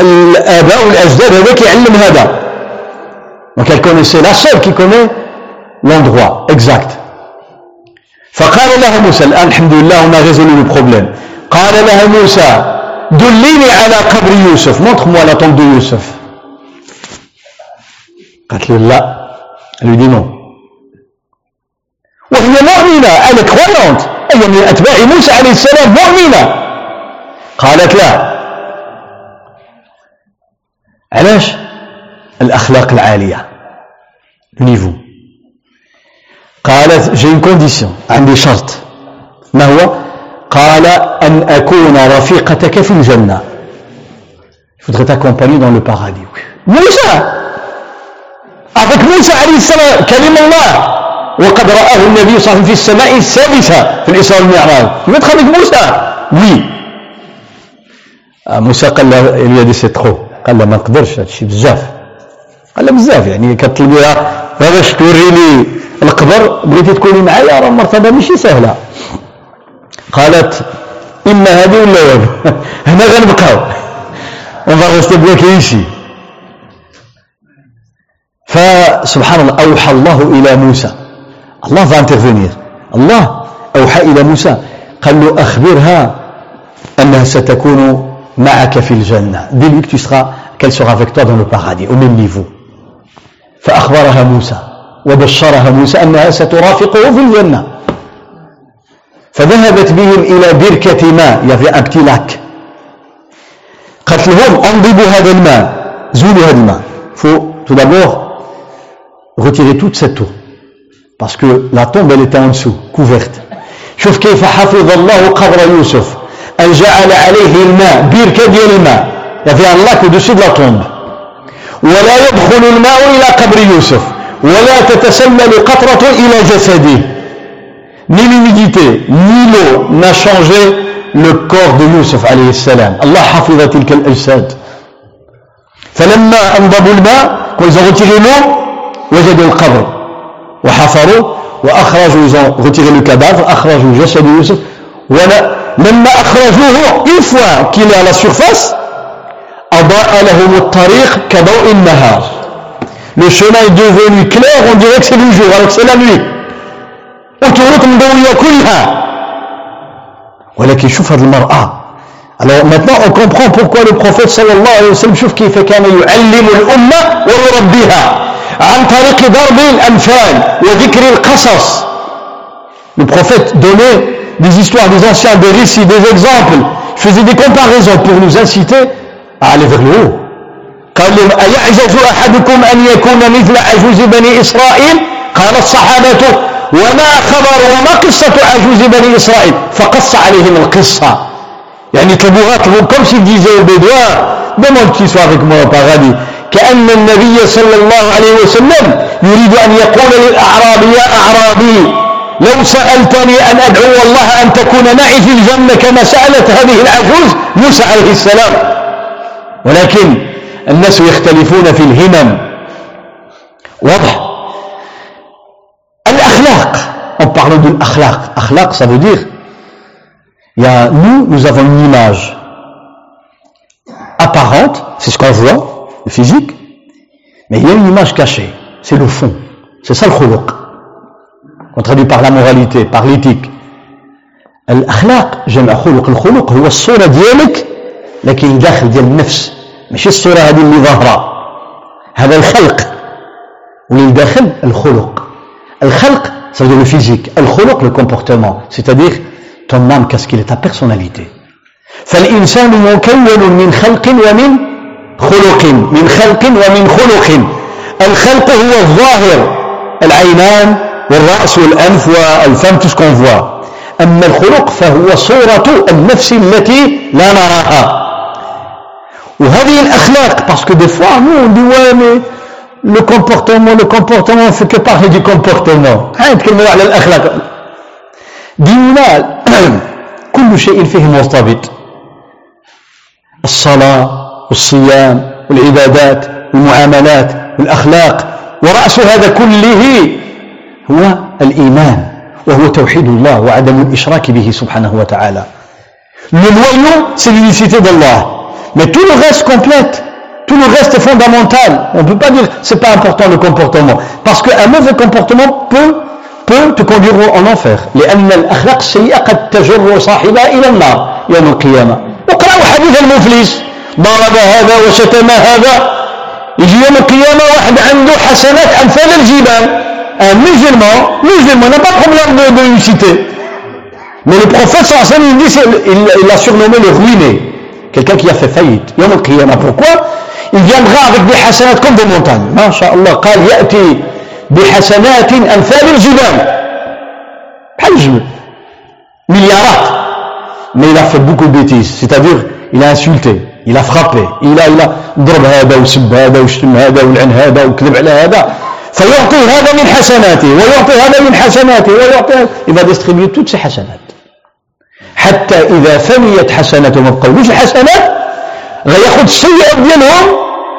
Speaker 1: الآباء والأجداد هذا. كيعلم هذا connaissait la seule qui connaît l'endroit exact. فقال لها موسى الآن الحمد لله a résolu le problème. قال لها موسى دليني على قبر يوسف. montre-moi la tombe de يوسف؟ قالت له لا. lui dit non وهي مؤمنة. elle est croyante هي من أتباع موسى عليه السلام مؤمنة. قالت لا. علاش؟ الأخلاق العالية. نيفو قالت une condition. عندي شرط. ما هو؟ قال أن أكون رفيقتك في الجنة. Je voudrais t'accompagner dans le paradis موسى! avec موسى عليه السلام كلم الله. وقد رآه النبي صلى الله عليه وسلم في السماء السادسة في الإسراء والمعراج. يبغى تخليك موسى. وي موسى قال له il y a قال له ما نقدرش هادشي بزاف. قال له بزاف يعني كطلبيها باش توريني القبر؟ بغيتي تكوني معايا؟ راه مرتبه ماشي سهلة. قالت اما هذه ولا هذه هنا غنبقاو. restez bloqués ici فسبحان الله أوحى الله إلى موسى. الله va الله أوحى إلى موسى. قال له أخبرها أنها ستكون معك في الجنة. Dis-lui que tu seras qu'elle sera avec toi dans le au même niveau. فأخبرها موسى وبشرها موسى أنها سترافقه في الجنة. فذهبت بهم إلى بركة ماء يافي ان بتي لاك قالت لهم أنضبوا هذا الماء زولوا هذا الماء. faut tout d'abord retirer toute cette eau. Parce que la tombe elle était en dessous couverte. شوف كيف حفظ الله قبر يوسف. أن جعل عليه الماء بركة ديال الماء. يافي ان لاك au-dessus de la tombe. ولا يدخل الماء إلى قبر يوسف. ولا تتسلل قطرة إلى جسده. ni l'humidité ni l'eau n'a changé le corps de Youssef عليه السلام الله حفظ تلك الأجساد فلما أنضبوا الماء quand ils ont retiré l'eau وجدوا القبر وحفروا وأخرجوا ils ont retiré le cadavre أخرجوا جسد يوسف ولما أخرجوه une fois qu'il est à la surface أضاء لهم الطريق كضوء النهار le chemin est devenu clair on dirait que c'est le jour alors que c'est la nuit وطرق مضوية كلها ولكن شوف هذه المرأة. Alors maintenant on comprend pourquoi le prophète صلى الله عليه وسلم شوف كيف كان يعلم الأمة ويربيها. عن طريق ضرب الأمثال وذكر القصص. Le prophète donnait des histoires des anciens des récits des exemples. Faisait des comparaisons pour nous inciter على ذغلوه قال لهم أيعجز أحدكم أن يكون مثل عجوز بني إسرائيل؟ قال الصحابة وما خبر وما قصة عجوز بني إسرائيل. فقص عليهم القصة. يعني طلبوا comme s'il disait aux Bédouins demande qu'il soit paradis كأن النبي صلى الله عليه وسلم يريد أن يقول للأعرابي يا أعرابي لو سألتني أن أدعو الله أن تكون معي في الجنة كما سألت هذه العجوز موسى عليه السلام. ولكن الناس يختلفون في الهمم. واضح؟ en parlant de l'akhlaq. Akhlaq, ça veut dire, il y a, nous, nous avons une image apparente, c'est ce qu'on voit, le physique, mais il y a une image cachée, c'est le fond. C'est ça le khuluq. On traduit par la moralité, par l'éthique. الأخلاق جمع خلق الخلق هو الصورة ديالك لكن داخل ديال النفس ماشي الصورة هذه اللي ظاهرة هذا الخلق واللي داخل الخلق الخلق ça veut dire le physique الخلق le comportement c'est-à-dire ton âme qu'est-ce qu'il est ta personnalité فالإنسان مكون من خلق ومن خلق من خلق ومن خلق الخلق هو الظاهر العينان والرأس والأنف والفم tout ce qu'on voit أما الخلق فهو صورة النفس التي لا نراها وهذه الأخلاق parce que des fois nous on dit ouais mais le comportement le comportement fait que parler du comportement. نتكلموا على الأخلاق. ديننا كل شيء فيه مرتبط. الصلاة والصيام والعبادات والمعاملات والأخلاق. ورأس هذا كله هو الإيمان وهو توحيد الله وعدم الإشراك به سبحانه وتعالى. Le noyau, c'est l'unicité d'Allah. Mais tout le reste complète. Tout le reste est fondamental. On ne peut pas dire c'est pas important le comportement. Parce qu'un mauvais comportement peut, peut te conduire en enfer. لأن الأخلاق السيئة قد تجر صاحبها إلى النار يوم القيامة. اقرأوا حديث المفلس ضرب هذا وشتم هذا يجي يوم القيامة واحد عنده حسنات أمثال الجبال un musulman, musulman n'a pas de problème de, de lucidité. Mais le prophète sallallahu il, dit, il, il a surnommé le ruiné, quelqu'un qui a fait faillite. Yom al Pourquoi ينغاضك بحسنات comme les montagnes ما شاء الله قال يأتي بحسنات أمثال الجبال. بحال الجبال. مليارات. مي لا في بوكو بيتيز سيتادير إلى انسولتي إلى فخابي إلى إلى ضرب هذا وسب هذا وشتم هذا ولعن هذا وكذب على هذا. فيعطي هذا من حسناته ويعطي هذا من حسناته ويعطي il a distribué toutes ses حسنات. حتى إذا فنيت حسناته ما بقاوش الحسنات؟ غياخذ السيئات ديالهم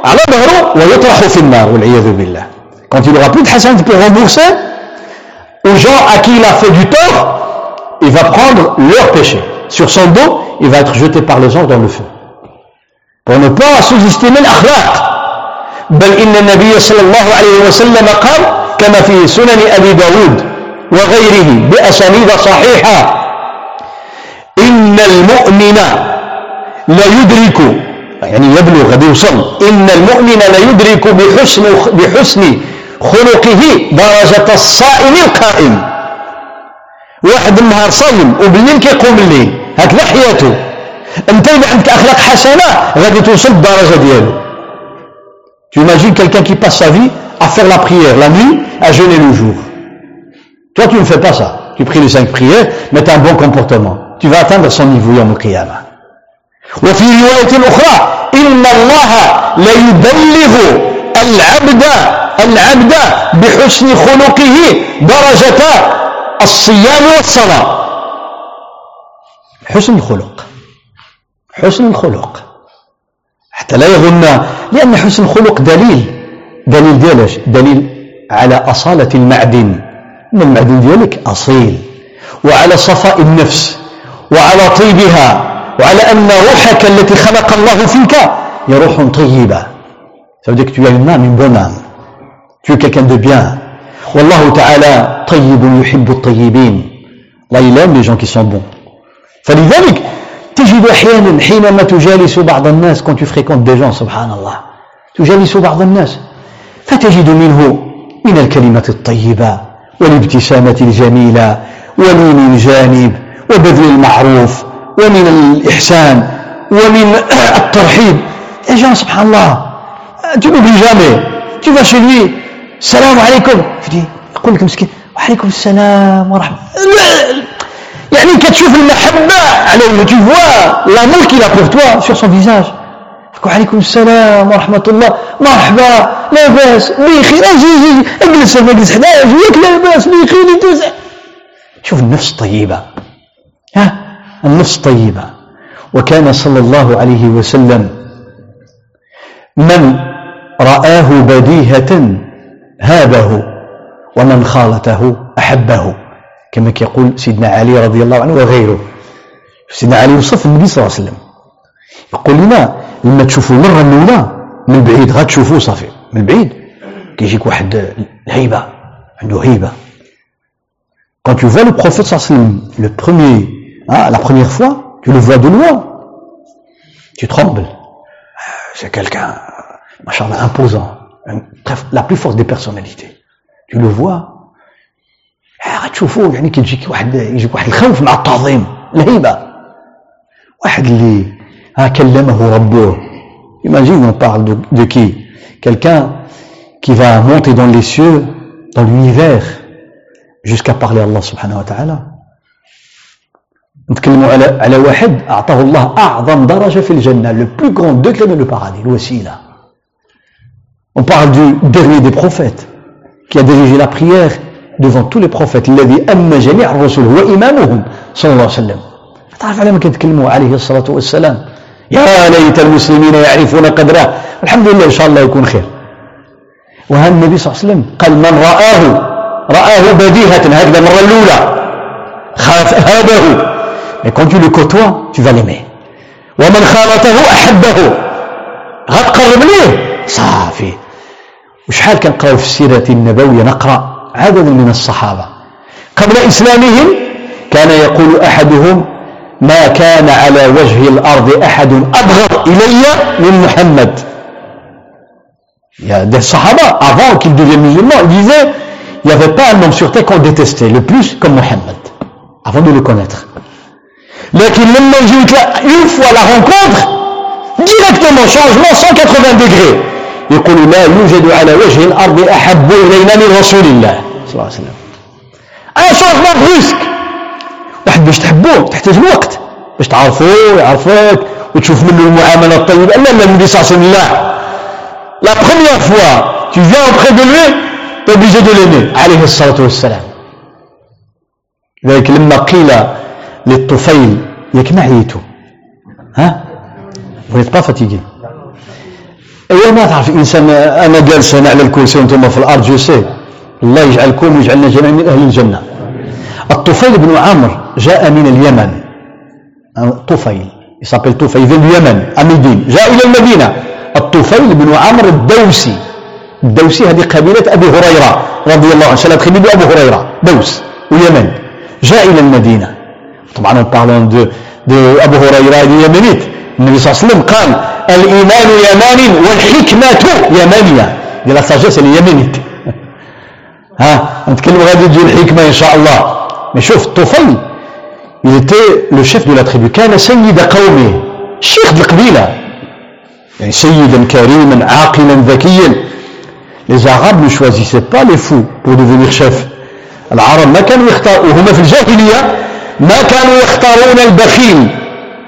Speaker 1: على ظهره ويطرح في النار والعياذ بالله quand il aura plus de حسنات pour rembourser aux gens à qui il a fait du tort il va prendre leur péché sur son dos il va être jeté par les anges dans le feu pour ne pas sous-estimer l'akhlaq بل إن النبي صلى الله عليه وسلم قال كما في سنن أبي داود وغيره بأسانيد صحيحة إن المؤمن لا يدرك يعني يبلغ غادي يوصل إن المؤمن لا يدرك بحسن بحسن خلقه درجة الصائم القائم واحد النهار صايم وبالليل كيقوم الليل هكذا حياته انت اذا عندك اخلاق حسنه غادي توصل للدرجه ديالو Tu imagines quelqu'un qui passe sa vie à faire la prière la nuit, à jeûner le jour. Toi, tu ne fais pas ça. Tu pries les cinq prières, mais tu as un bon comportement. Tu vas atteindre son niveau يوم القيامة. وفي رواية أخرى إن الله ليبلغ العبد العبد بحسن خلقه درجة الصيام والصلاة. حسن الخلق. حسن الخلق. حتى لا يظن لأن حسن الخلق دليل دليل ديالاش دليل على أصالة المعدن أن المعدن ديالك أصيل وعلى صفاء النفس وعلى طيبها وعلى أن روحك التي خلق الله فيك هي روح طيبة Ça veut dire que tu as une âme, une bonne. Tu. Wallahu ta'ala tayyibun yuhibbu tayyibin. Là, il les gens qui sont bons. فلذلك تجد أحيانا حينما تجالس بعض الناس quand tu fréquentes des gens سبحان الله تجالس بعض الناس فتجد منه من الكلمة الطيبة والابتسامة الجميلة ولين الجانب وبذل المعروف ومن الإحسان ومن الترحيب. y a des gens سبحان الله. tu n'oublies jamais tu السلام عليكم. يقول لك مسكين وعليكم السلام ورحمة يعني كتشوف المحبة عليه tu vois l'amour qu'il a pour toi sur son وعليكم السلام ورحمة الله. مرحبا. لاباس. بخير. أجي اجلس اجلس. حدايا وياك لاباس؟ بخير شوف النفس طيبة ها؟ النفس طيبة. وكان صلى الله عليه وسلم من رآه بديهة هابه ومن خالته أحبه كما كيقول سيدنا علي رضي الله عنه وغيره. سيدنا علي وصف النبي صلى الله عليه وسلم يقول لنا لما تشوفوا مرة الأولى من بعيد غتشوفوا صافي من بعيد كيجيك واحد الهيبة عنده هيبة. Quand tu vois le prophète sallam, le premier, hein, la première fois, tu le vois de loin, tu trembles. C'est quelqu'un, machallah, imposant, la plus forte des personnalités. Tu le vois, غتشوفوه يعني كيجيك واحد يجيك واحد الخوف مع التعظيم الهيبه واحد اللي ها كلمه ربه imagine on parle de, de qui quelqu'un qui va monter dans les cieux dans l'univers jusqu'à parler à Allah subhanahu wa ta'ala نتكلموا على على واحد أعطاه الله أعظم درجة في الجنة le plus grand degré dans le paradis الوسيله on parle du dernier des prophètes qui a dirigé la prière devant tous les prophètes الذي أما جميع الرسل هو إمامهم صلى الله عليه وسلم. تعرف على ما كنتكلموا عليه الصلاة والسلام. يا ليت المسلمين يعرفون قدره. الحمد لله إن شاء الله يكون خير. وها النبي صلى الله عليه وسلم قال من رآه رآه بديهة هكذا المرة الأولى خاف هابه Mais quand tu le côtoies, tu vas l'aimer. ومن خالطه احبه. غتقرب ليه صافي. وشحال كنقراو في السيرة النبوية؟ نقرأ عدد من الصحابة. قبل إسلامهم كان يقول أحدهم ما كان على وجه الأرض أحد أبغض إلي من محمد. y a des صحابة avant qu'il devienne musulman il disait il y avait pas un homme sur terre qu'on محمد avant de le connaître. لكن لما جيت une fois la rencontre, directement changement 180 degrés. يقول لا يوجد على وجه الأرض أحب إلينا من رسول الله صلى الله عليه وسلم un changement parce que واحد باش تحبوه تحتاج الوقت باش تعرفوه يعرفوك وتشوف منه المعاملة الطيبة لا لا النبي صلى الله عليه وسلم لا لا fois tu viens auprès de lui tu es obligé عليه الصلاة والسلام لذلك لما قيل للطفيل عييتوا ها؟ pas fatigué ايوا ما تعرف إنسان أنا جالس أنا على الكرسي وأنتم في الأرض جو سي. الله يجعلكم ويجعلنا جميعا من أهل الجنة. الطفيل بن عمرو جاء من اليمن. طفيل. يسابيل طفيل في اليمن اميدين جاء إلى المدينة. الطفيل بن عمرو الدوسي. الدوسي هذه قبيلة أبي هريرة. رضي الله عنه. سلام خبيب ابو هريرة. دوس. واليمن جاء إلى المدينة. طبعا دو دو أبو هريرة اليمنيت النبي صلى الله عليه وسلم قال الإيمان يمان والحكمة يمانية. دي لا ساجيس اليمنيت ها نتكلم غادي تجي الحكمة إن شاء الله. mais شوف الطفيل il était le chef de la tribu كان سيد قومه. الشيخ القبيلة يعني سيدا كريما عاقلا ذكيا. Les arabes ne choisissaient pas les fous pour devenir chef. العرب ما كانوا يختاروا وهما في الجاهلية ما كانوا يختارون البخيل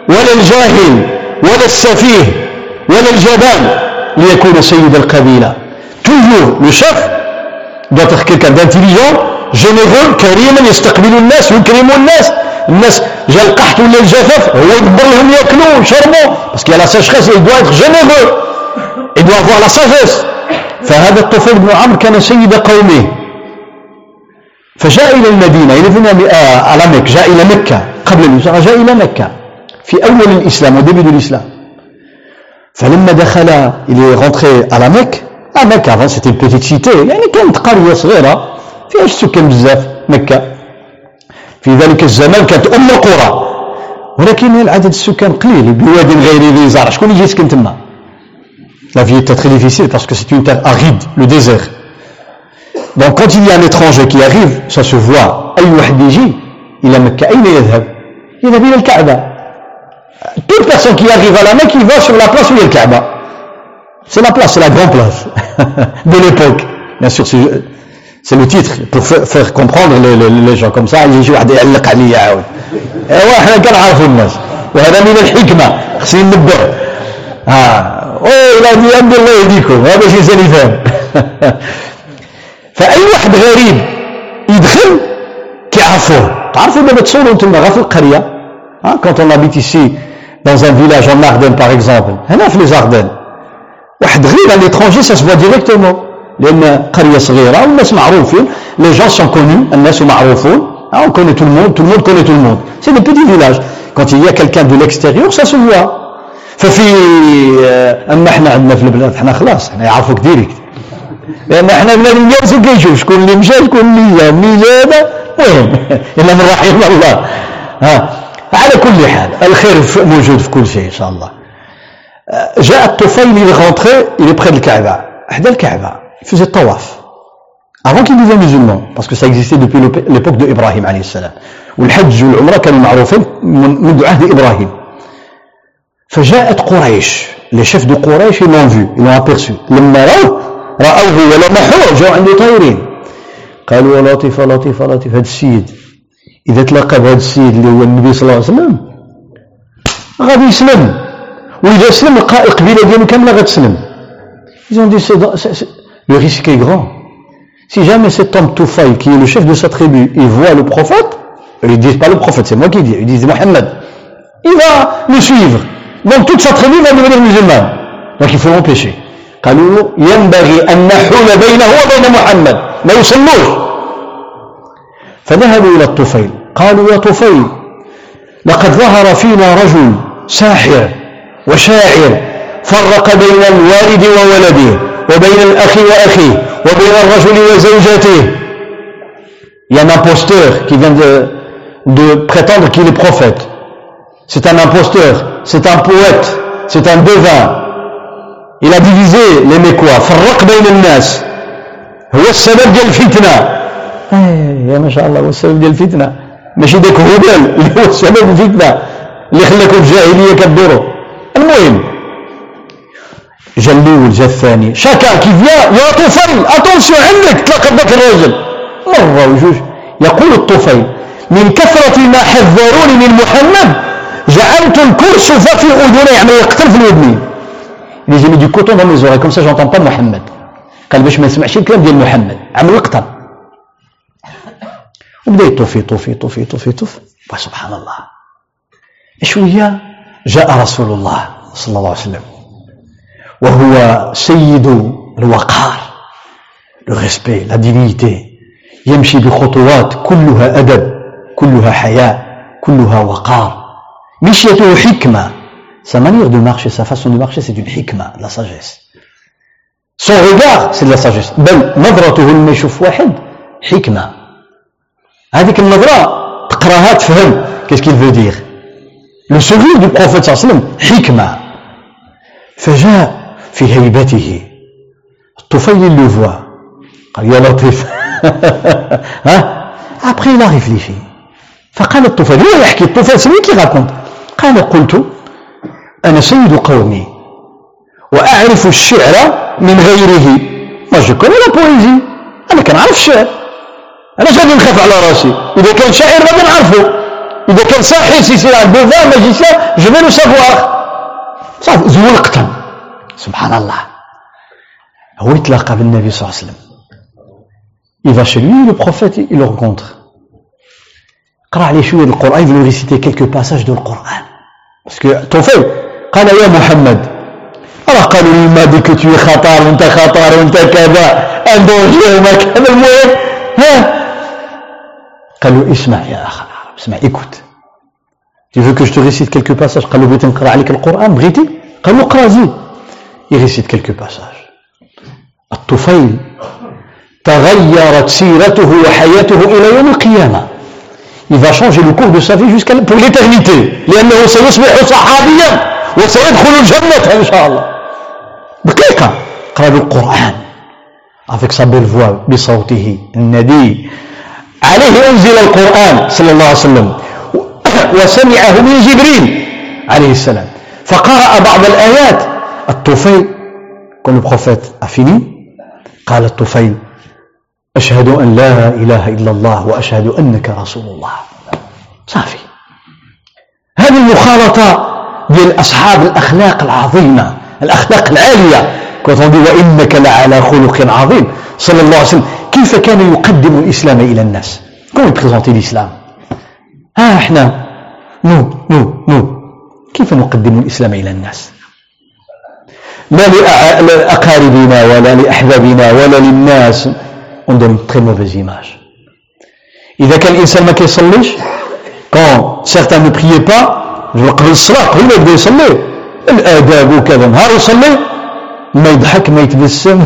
Speaker 1: ولا الجاهل ولا السفيه ولا الجبان ليكون سيد القبيلة. Toujours le chef doit être quelqu'un d'intelligent généreux كريما يستقبل الناس ويكرم الناس. الناس جا القحط ولا الجفاف هو يدبر لهم ياكلوا ويشربوا باسكو la sécheresse il doit être généreux. Il doit avoir la sagesse. فهذا الطفيل بن عمرو كان سيد قومه. فجاء إلى المدينة إلى على مكة جاء إلى مكة. قبل الهجرة جاء إلى مكة في أول الإسلام de l'islam. فلما دخل est rentré la Mecque. À Mecque avant c'était une petite cité. يعني كانت قرية صغيرة فيها سكان بزاف مكة. في ذلك الزمان كانت أم القرى ولكن العدد السكان قليل بواد غير ذي زرع. شكون يجي يسكن تما؟ Était très difficile parce que c'est une terre aride, le désert. Donc quand il y a un étranger qui arrive, ça se voit. أي واحد يجي إلى مكة أين يذهب؟ يذهب إلى الكعبة toute personne qui arrive à la Mecque, il va sur la place où il y a le Kaaba. C'est la place, c'est la grande place de l'époque. Bien sûr, c'est le titre pour faire comprendre les, les, les gens comme ça يجي واحد يعلق عليا عاود ايوا حنا كنعرفوا الناس وهذا من الحكمه خصني ننبه ها اوه لا دي عند الله يهديكم هذا شي انسان يفهم فأي واحد غريب يدخل كيعرفوه. تعرفوا دابا تصوروا أنتم غير في القرية؟ ها quand on habite ici dans un village en Ardennes par exemple هنا في les Ardennes واحد غريب على l'étranger ça se voit directement لأن قرية صغيرة والناس معروفين. les gens sont connus الناس معروفون. on connaît tout le monde tout le monde connaît tout le monde c'est des petits villages quand y a quelqu'un de l'extérieur ça se voit ففي آه، أما إحنا عندنا في البلاد إحنا خلاص إحنا يعرفوك direct لأن إحنا بنادم جالس كيشوف شكون اللي مشى شكون اللي جا مين جا وين؟ إلا من رحم الله. ها. على كل حال الخير موجود في كل شيء إن شاء الله. جاء الطفيل il est rentré il الكعبة حدا الكعبة. Faisait الطواف avant qu'il devienne musulman. Parce que ça existait de Ibrahim عليه السلام والحج والعمرة كانوا معروفين منذ عهد إبراهيم. فجاءت قريش. Les chefs de قريش ils l'ont vu. Ils l'ont aperçu. لما رأوه رأوه ولمحوه جاو عنده طايرين قالوا لطيف لطيف لطيف هذا السيد إذا تلاقى بهذا السيد اللي هو النبي صلى الله عليه وسلم غادي يسلم. وإذا سلم لقى قبيلة ديالو كاملة غتسلم. ils ont dit ça le risque est grand si jamais cet homme طفيل qui est le chef de sa tribu il voit le prophète ils disent pas le prophète c'est moi qui dis disent محمد il va le suivre donc toute sa tribu va devenir musulmane donc il faut l'empêcher قالوا ينبغي أن نحول بينه وبين محمد ما يصلوش فذهبوا إلى الطفيل قالوا يا طفيل لقد ظهر فينا رجل ساحر وشاعر فرق بين الوالد وولده وبين الأخ وأخيه وبين الرجل وزوجته Il y a un imposteur qui vient de, de prétendre qu'il est prophète. C'est un imposteur, c'est un poète, c'est un devin. A divisé les Mécois. فرق بين الناس. هو السبب ديال الفتنة. يا ما شاء الله هو السبب ديال الفتنة. ماشي داك هبل اللي هو السبب الفتنة اللي خلاكم الجاهلية كديروا. المهم جا الأول جا الثاني شكا كي فيا يا طفيل اتونسيون عندك تلاقى بك الراجل مره وجوج يقول الطفيل من كثرة ما حذروني من محمد جعلت الكرسف في اذني يعني يقتل في الودنين اللي j'ai des cotons dans mes oreilles comme ça j'entends pas محمد قال باش ما نسمعش الكلام ديال محمد عمل القتل وبدا يطوفي يطوفي يطوفي يطوفي يطوف سبحان الله شوية جاء رسول الله صلى الله عليه وسلم وهو سيد الوقار le respect, la dignité. يمشي بخطوات كلها أدب كلها حياء كلها وقار مشيته حكمة sa manière de marcher sa façon de marcher c'est une حكمة la sagesse son regard c'est de la sagesse بل نظرته لما يشوف واحد حكمة هذيك النظرة تقراها تفهم qu'est-ce qu'il veut dire le sourire du prophète صلى الله عليه وسلم حكمة فجاء في هيبته الطفيل le voit قال يا لطيف ها il a réfléchi فقال الطفيل هو يحكي الطفيل c'est lui qui raconte قال قلت أنا سيد قومي وأعرف الشعر من غيره. moi je connais la poésie أنا كنعرف الشعر. أنا غادي نخاف على راسي. إذا كان شاعر غادي نعرفه إذا كان ساحر سي سي ان بوفان ماجيسيان لو سافوار صافي زول قتل سبحان الله هو يتلاقى بالنبي صلى الله عليه وسلم. Va chez lui le prophète il قرأ عليه il veut réciter quelques passages de القرآن parce que طفل قال يا محمد راه قالوا لي ما ديك tu خطر وانت خطر وانت كذا ان دونجي وما كذا المهم ها؟ قال له اسمع يا أخ العرب اسمع écoute tu veux que je te récite quelques passages قال له بغيت نقرأ عليك القرآن بغيتي؟ قال له اقرا زيد récite quelques passages. الطفيل تغيرت سيرته وحياته إلى يوم القيامة. Il va changer le cours de sa vie jusqu'à pour l'éternité. لأنه سيصبح صحابيا. وسيدخل الجنة إن شاء الله. دقيقة. قرأ القرآن avec sa belle بصوته. الندي عليه أنزل القرآن صلى الله عليه وسلم. وسمعه من جبريل عليه السلام. فقرأ بعض الآيات. الطفيل. Quand le fini قال الطفيل أشهد أن لا إله إلا الله وأشهد أنك رسول الله. صافي هذه المخالطة ديال أصحاب الأخلاق العظيمة الأخلاق العالية. كنت وإنك لعلى خلق عظيم. صلى الله عليه وسلم. كيف كان يقدم الإسلام إلى الناس؟ comment il présentait الإسلام؟ ها إحنا. نو نو نو. كيف نقدم الإسلام إلى الناس؟ لا لأقاربنا ولا لأحبابنا ولا للناس. On donne une très إذا كان الإنسان ما كيصليش quand certains ne priaient pas قبل الصلاة قبل ما يبدأ يصلي. الآداب وكذا. نهار يصلي ما يضحك ما يتبسم.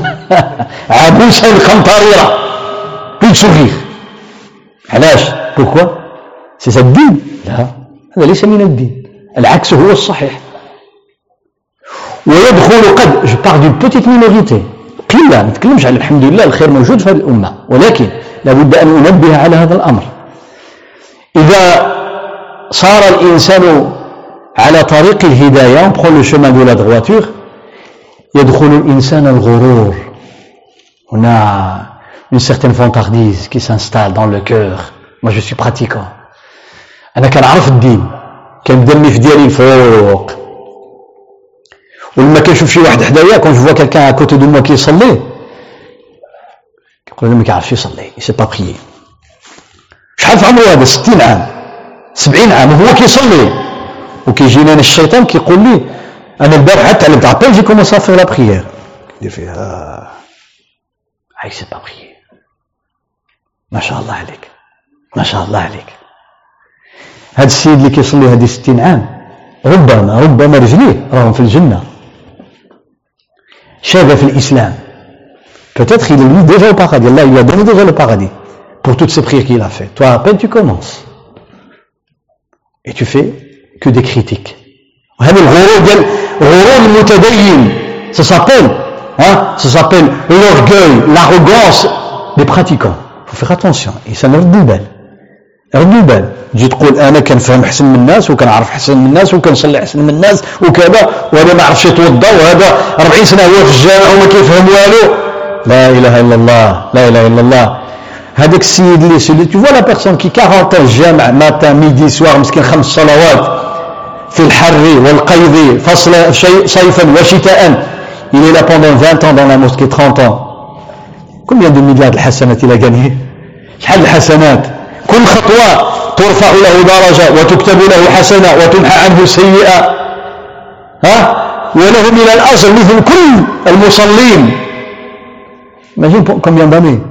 Speaker 1: عبوسا قمطريرا plus de sourire علاش؟ pourquoi c'est الدين؟ لا. هذا ليس من الدين. العكس هو الصحيح. ويدخل قد je parle d'une petite minorité قلة ما نتكلمش على الحمد لله الخير موجود في هذه الأمة. ولكن لابد أن أنبه على هذا الأمر. إذا صار الإنسان على طريق الهداية. on prend le chemin de la يدخل الإنسان الغرور. هنا une certaine vantardise qui s'installe dans le cœur. Moi je suis pratiquant. أنا كنعرف الدين. كنبدا النف ديالي الفوق. ولما كنشوف شي واحد حدايا quand j'ai quelqu'un à côté de moi كيصلي كيقول لي ما كيعرفش يصلي سي با بخيي شحال في عمره هذا؟ 60 عام. 70 عام وهو كيصلي. وكيجيني أنا الشيطان كيقول لي أنا البارح تعلمت hier j'ai commencé à faire la prière يدير فيها هاي سي با بخيي ما شاء الله عليك. ما شاء الله عليك. هذا السيد اللي كيصلي هذه 60 عام ربما ربما رجليه راهم في الجنة. شاب في الإسلام. Peut-être il est déjà au paradis. Allah il a donné déjà le paradis. Pour toutes ces prières qu'il a fait toi à peine tu commences. Et tu fais que des critiques. Ça s'appelle hein ça s'appelle l'orgueil l'arrogance des pratiquants. Faut faire attention. Et ça نرد البال رد البال تجي تقول أنا كنفهم احسن من الناس وكنعرف احسن من الناس وكنصلي احسن من الناس وكذا وهذا ما عرفش يتوضا وهذا 40 سنه هو في الجامع وما كيفهم والو لا اله الا الله لا اله الا الله هذاك السيد اللي c'est-à-dire tu vois la personne qui 40 الجامع matin midi soir مسكين خمس صلوات في الحر والقيظ فصل صيفا وشتاء. Il est là pendant 20 ans dans la mosquée 30 ans. combien de milliards الحسنات il a gagné شحال الحسنات؟ كل خطوة ترفع له درجة وتكتب له حسنة وتمحى عنه سيئة. ها؟ وله من الأجر مثل كل المصلين. Imagine combien d'années,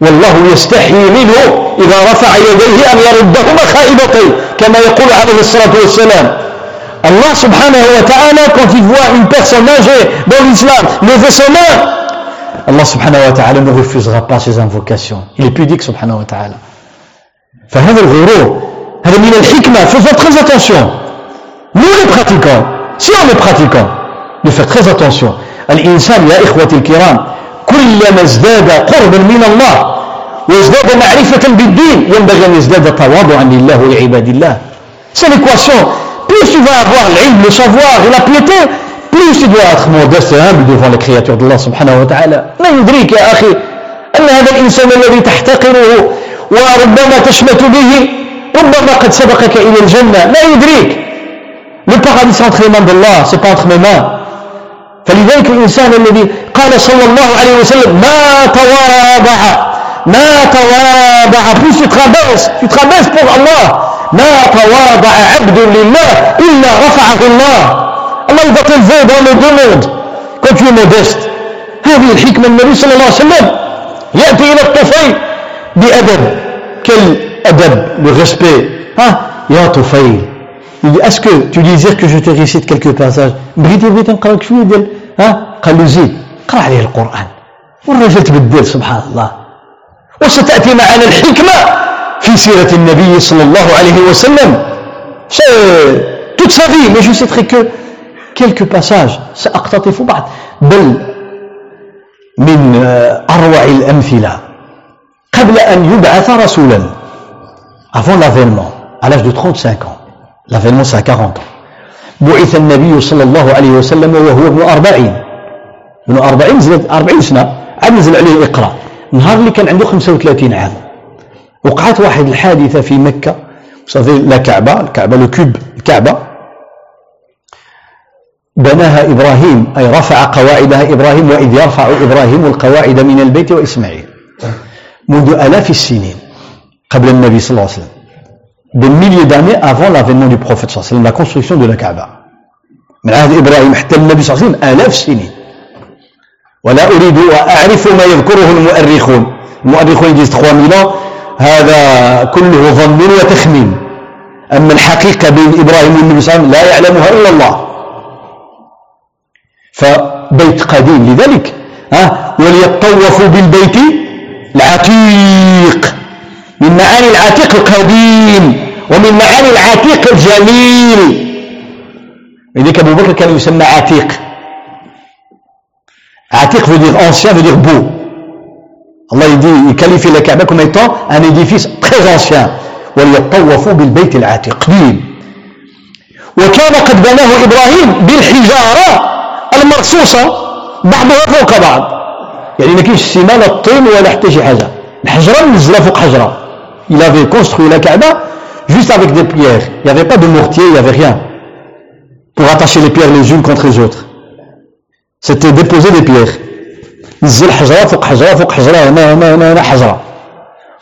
Speaker 1: والله يستحي منه إذا رفع يديه أن يردهما خائبتين كما يقول عليه الصلاة والسلام. الله سبحانه وتعالى كان في فواه personnage dans l'islam le vaisseau الله سبحانه وتعالى ne refusera pas ses invocations. Il est pudique سبحانه وتعالى. فهذا الغرور هذا من الحكمة. Faut faire très attention. Nous les pratiquants si on les pratiquants mais faites très الإنسان يا إخوتي الكرام كلما ازداد قربا من الله وازداد معرفة بالدين ينبغي أن يزداد تواضعا لله ولعباد الله. c'est l'équation plus tu vas avoir العلم le savoir la piété plus tu dois être modeste humble devant le Créateur الله سبحانه وتعالى ما يدريك يا أخي أن هذا الإنسان الذي تحتقره وربما تشمت به ربما قد سبقك إلى الجنة. ما يدريك le paradis entre les mains d'Allah c'est pas entre mes mains فلذلك الإنسان الذي قال صلى الله عليه وسلم ما تواضع ما تواضع. Tu te rabaisses pour Allah. ما تواضع عبد لله إلا رفعه الله. الله te monte quand tu es modeste هذه الحكمة النبي صلى الله عليه وسلم يأتي إلى الطفيل بأدب quel أدب respect. ها يا طفيل il dit est-ce que tu désires que je te récite quelques passages بغيتي بغيتي نقرا لك شوية ديال ها؟ قال له زيد قرا عليه القرآن. والرجل تبدل سبحان الله وستأتي معنا الحكمة في سيرة النبي صلى الله عليه وسلم. toute sa vie. Mais je citerai que quelques passages سأقتطف بعض بل من أروع الأمثلة. قبل أن يبعث رسولا. L'avènement. À l'âge de 35 ans. C'est à 40 ans. بعث النبي صلى الله عليه وسلم وهو ابن أربعين. ابن أربعين زاد أربعين سنة. عاد نزل عليه إقرأ. نهار اللي كان عنده 35 عام. وقعت واحد الحادثة في مكة. لا كعبة الكعبة لو كوب الكعبة بناها إبراهيم أي رفع قواعدها إبراهيم وإذ يرفع إبراهيم القواعد من البيت وإسماعيل. منذ آلاف السنين قبل النبي صلى الله عليه وسلم. Des milliers d'années avant l'avènement du prophète عليه وسلم la construction de la Kaaba. من عهد إبراهيم حتى النبي صلى الله عليه وسلم آلاف السنين ولا أريد وأعرف ما يذكره المؤرخون المؤرخون يجيز 3000 هذا كله ظن وتخمين أما الحقيقة بين إبراهيم والنبي صلى الله عليه وسلم لا يعلمها إلا الله فبيت قديم لذلك ها وليطوفوا بالبيت العتيق من معاني العتيق القديم ومن معاني العتيق الجميل. لذلك أبو بكر كان يسمى عتيق. عتيق veut dire ancien veut dire beau. Allah il dit il qualifie la Kaaba comme très ancien. وليطوفوا بالبيت العتيق. وكان قد بناه إبراهيم بالحجارة المرصوصة بعضها فوق بعض. يعني ما كاينش لا الطين ولا حتى شي حاجة. الحجرة منزلة فوق حجرة. Il avait construit la Kaaba juste avec des pierres. Il n'y avait pas de mortier il n'y avait rien. Pour attacher les pierres les unes contre les autres. C'était déposer des pierres. نزل حجرة فوق حجرة فوق حجرة هنا هنا هنا, هنا حجرة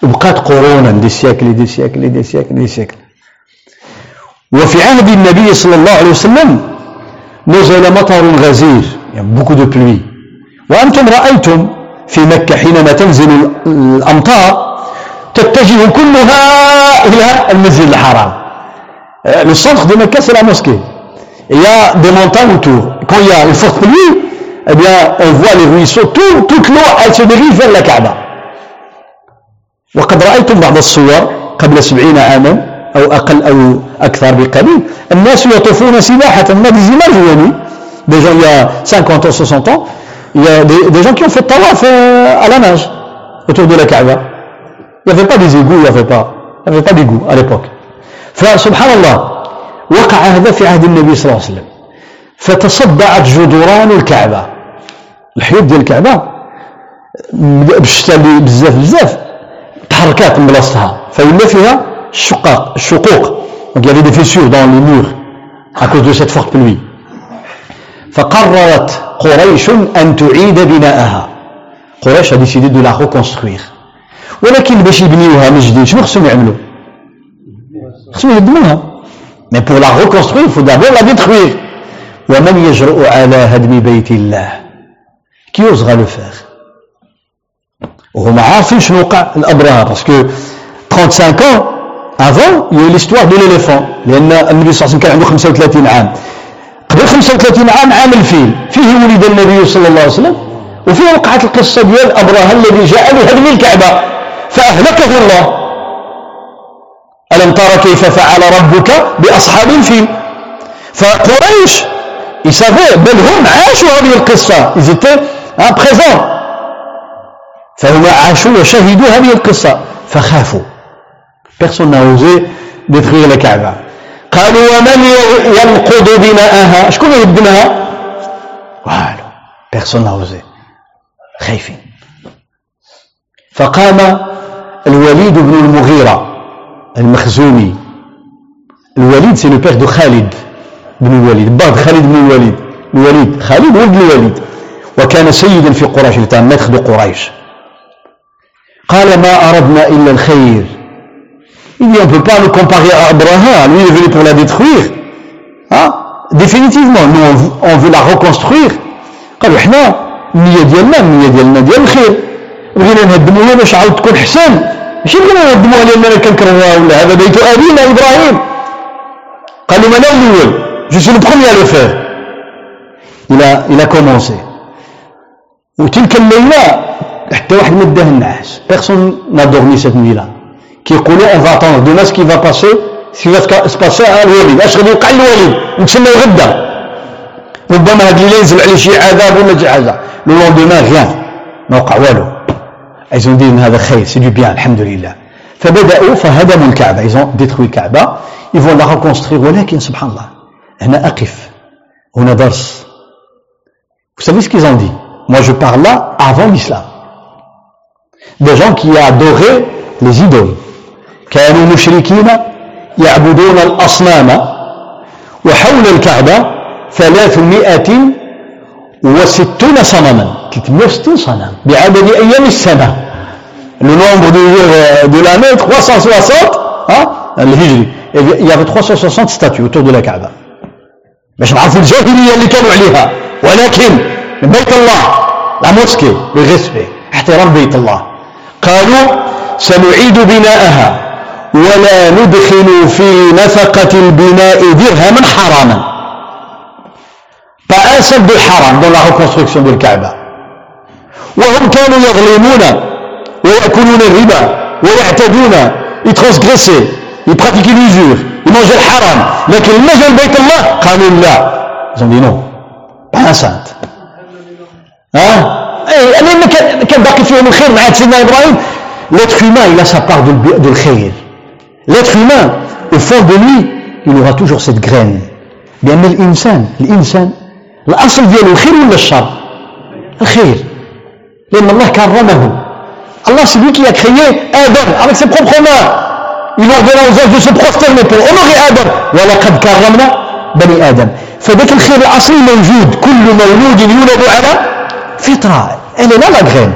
Speaker 1: وبقات قرونا دي سياكل دي سياكل دي سياكل دي سياكل وفي عهد النبي صلى الله عليه وسلم نزل مطر غزير يعني beaucoup de pluie. وأنتم رأيتم في مكة حينما تنزل الأمطار تتجه كلها إلى المسجد الحرام le centre de Mecca c'est la mosquée il y a des montagnes autour quand il y a une forte pluie eh bien on voit les ruisseaux tout, toute l'eau elle se dérive vers la Kaaba وقد رأيتم بعض الصور قبل سبعين عاما أو أقل أو أكثر بقليل الناس يطوفون سباحة ما des images يعني des gens il y a 50 ans 60 ans il y a des, des gens qui ont fait tawaf à la nage autour de la Kaaba il n'y avait pas des égouts il n'y avait pas il n'y avait pas d'égouts à l'époque. فسبحان الله وقع هذا في عهد النبي صلى الله عليه وسلم فتصدعت جدران الكعبة الحيوط ديال الكعبة بالشتاء بزاف بزاف تحركات من بلاصتها فولا فيها الشقاق الشقوق donc il y avait des fissures dans les murs à cause de cette forte pluie. فقررت قريش أن تعيد بناءها قريش a décidé de la reconstruire. ولكن باش يبنيوها من جديد شنو خصهم يعملوا؟ خصهم يهدموها pour la reconstruire il faut d'abord la détruire. ومن يجرؤ على هدم بيت الله؟ Qui osera le faire? وهم عارفين شنو وقع parce que 35 ans a eu l'histoire de l'éléphant. لأن النبي صلى الله عليه وسلم كان عنده 35 عام قبل 35 عام عام الفيل. فيه ولد النبي صلى الله عليه وسلم وفيه وقعت القصة ديال أبرهة الذي جاء لهدم الكعبة. فأهلكه الله. ألم ترى كيف فعل ربك بأصحاب الفيل؟ فقريش ils بل هم عاشوا هذه القصة. Ils étaient فهم عاشوا وشهدوا هذه القصة. فخافوا. Personne n'a osé Kaaba. قالوا ومن ينقض بناءها؟ شكون يهدمها والو personne n'a خايفين. فقام الوليد بن المغيرة المخزومي. الوليد c'est le père de خالد بن الوليد. بعض خالد بن الوليد. الوليد خالد ولد الوليد. وكان سيدا في قريش كان maître de قريش. قال ما أردنا إلا الخير. Il on ne peut pas le comparer à Abraham. Lui, il est venu pour la détruire. Hein? Définitivement, nous, on, veut la reconstruire. قالوا إحنا النية ديالنا النية ديالنا ديال الخير بغينا نهدموها باش عاود تكون حسن. ماشي بغينا نهدموها لاننا كنكرهوها ولا هذا بيت ابينا إبراهيم. قالوا ما أنا الأول؟ je vais le faire il a il a commencé وتلك الليلة حتى واحد ما داه النعاس. personne dormi cette nuit là كيقولوا on va attendre demain ce qui va passer ce qui va se passer على الوليد اش غادي يوقع للوليد نتسناو غدا ربما هاد الليلة ينزل عليه شي عذاب ولا شي حاجة le lendemain rien ما وقع والو ils ont dit هذا خير c'est du bien الحمد لله فبداوا فهدموا الكعبه ils ont détruit الكعبه ils vont la reconstruire ولكن سبحان الله هنا اقف هنا درس Vous savez ce qu'ils ont dit? Moi je parle là avant l'islam. Des gens qui adoraient les idoles. كانوا مشركين يعبدون الأصنام وحول الكعبة ثلاثمائة وستون صنما 360 صنم بعدد أيام السنة le nombre de jours de l'année 360 hein, الهجري il y avait 360 statues autour de la Kaaba. باش نعرفوا الجاهلية اللي كانوا عليها ولكن بيت الله لا موسكي بالريسبي احترام بيت الله. قالوا سنعيد بناءها ولا ندخل في نفقة البناء درهما حراما. pas haram dans la reconstruction de وهم كانوا يظلمون ويأكلون الربا ويعتدون يترانسغريسي يبراتيكي l'usure يمانجي الحرام لكن لما بيت الله قالوا لا. Ont dit non. Pas enceinte. ها لأن كان باقي فيهم الخير مع سيدنا إبراهيم l'être humain il a sa de الخير. L'être humain au fond de lui il aura toujours cette graine. لأن الانسان الإنسان الأصل ديالو الخير ولا الشر؟ الخير. لأن الله كرمه. Allah, c'est lui qui a créé Adam avec ses propres mains. Il a ordonné aux anges de se prosterner pour honorer Adam. وَلَقَدْ كَرَّمْنَا بني آدم فذاك الخير الأصلي موجود كل مولود يولد على فطرة elle est là la graine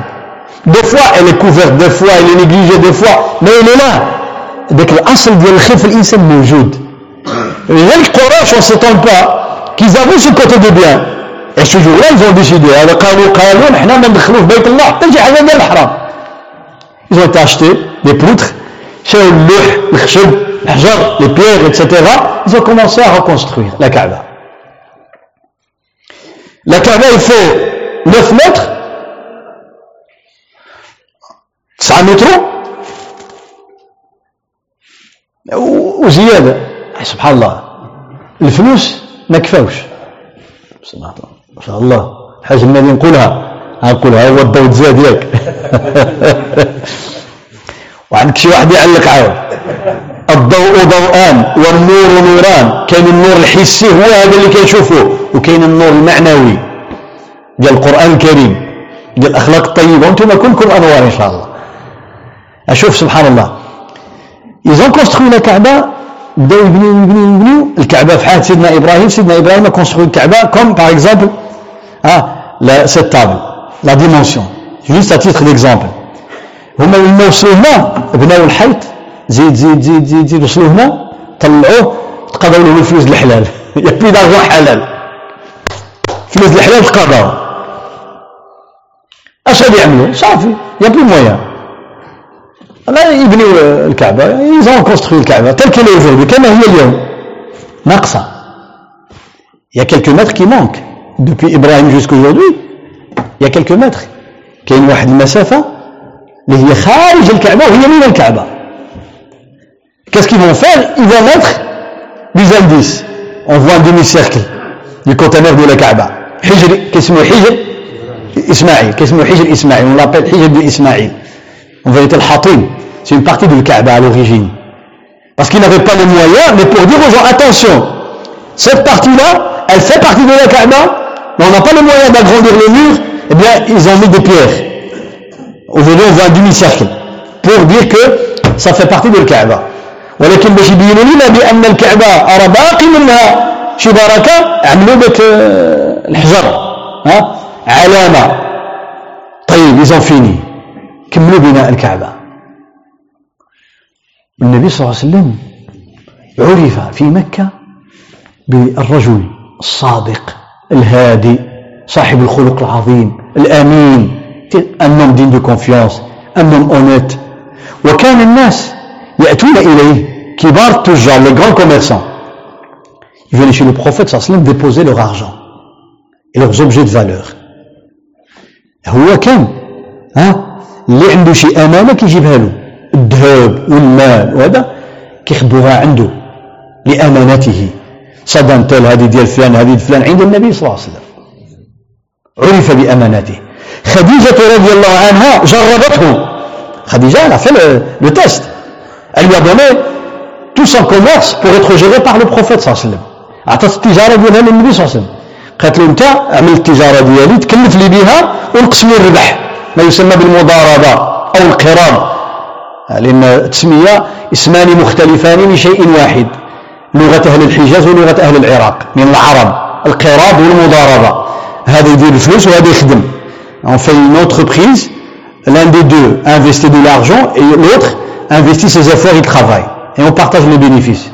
Speaker 1: des fois elle est couverte des fois elle est négligée des fois mais elle est là ذاك الأصل ديال الخير في الإنسان موجود لذلك قراش on ne s'étonne pas qu'ils avouent ce côté de bien et ce jour-là ils ont décidé هذا قالوا قالوا نحن ما ندخلوه في بيت الله حتى شي حاجة ديال الحرام Ils ont été achetés, des poutres, chez le l'khshab, l'hajar, les pierres, etc. Ils ont commencé à reconstruire la Kaaba. La Kaaba, il fait 9 mètres, 9 متر وزيادة سبحان الله الفلوس ما كفاوش ما شاء الله الحاج النبي نقولها نقولها هو الضوء زاد ياك. وعندك شي واحد يعلق عاود. الضوء ضوءان والنور نوران. كاين النور الحسي هو هذا اللي كنشوفوه وكاين النور المعنوي. ديال القرآن الكريم ديال الأخلاق الطيبة. وأنتم كلكم أنوار إن شاء الله. أشوف سبحان الله. ils ont construit la كعبه بداو يبنيو يبنيو يبنيو الكعبة في حال سيدنا إبراهيم. سيدنا إبراهيم construit الكعبه comme par exemple آه là cette table la dimension juste à titre d'exemple هما لما وصلوا هنا بناو الحيط زيد زيد زيد زيد زيد وصلوا هنا طلعوه تقضوا لهم الفلوس الحلال y a plus d'argent حلال فلوس الحلال تقضاو اش غادي يعملوا صافي y a plus moyen لا يبنيو الكعبه ils ont construit الكعبه telle qu'elle aujourd'hui كما هي اليوم ناقصه يا كيلكو متر كي مونك دوبي إبراهيم جوسكو aujourd'hui يا كيلكو متر كاين واحد المسافه اللي هي خارج الكعبة وهي من الكعبة Qu'est-ce qu'ils vont faire Ils vont mettre des indices. On voit un demi-cercle du conteneur de la Kaaba. حجر كاسمه حجر إسماعيل كاسمه حجر إسماعيل on l'appelle حجر de Ismaïl en vérité le Hatim c'est une partie de Kaaba à l'origine parce qu'ils n'avaient pas les moyens mais pour dire aux gens attention cette partie là elle fait partie de la Kaaba mais on n'a pas les moyens d'agrandir le mur eh bien ils ont mis des pierres Aujourd'hui, on voit un demi-cercle pour dire que ça fait partie de الكعبة ولكن باش يبينوا لنا بأن الكعبة راه باقي منها شي بركة عملوا داك الحجر ها علامة طيب ont fini. كملوا بناء الكعبة النبي صلى الله عليه وسلم عرف في مكة بالرجل الصادق الهادي صاحب الخلق العظيم الأمين un homme digne de homme honnête. وكان الناس يأتون إليه كبار التجار les grands commerçants. Ils venaient chez le prophète صلى الله عليه وسلم déposer leur argent et leurs objets de valeur. هو كان ها اللي عنده شي أمانة كيجيبها له الذهب والمال وهذا كيخبوها عنده لأمانته. صدنتل هذه ديال فلان هذه ديال فلان عند النبي صلى الله عليه وسلم. عرف بأمانته Khadija radiallahu anha jarrabathu. Khadija, elle a fait le, le, test. Elle lui a donné tout son commerce pour être géré par le prophète صلى الله عليه وسلم. أعطت التجارة ديالها للنبي صلى الله عليه وسلم. قالت له أنت اعمل التجارة ديالي تكلف لي بها ونقسم لي الربح ما يسمى بالمضاربة أو القراض. لأن التسمية اسمان مختلفان من شيء واحد لغة أهل الحجاز ولغة أهل العراق من العرب القراض والمضاربة هذا يدير الفلوس وهذا يخدم On fait une entreprise, l'un des deux investit de l'argent et l'autre investit ses efforts et travaille. Et on partage les bénéfices.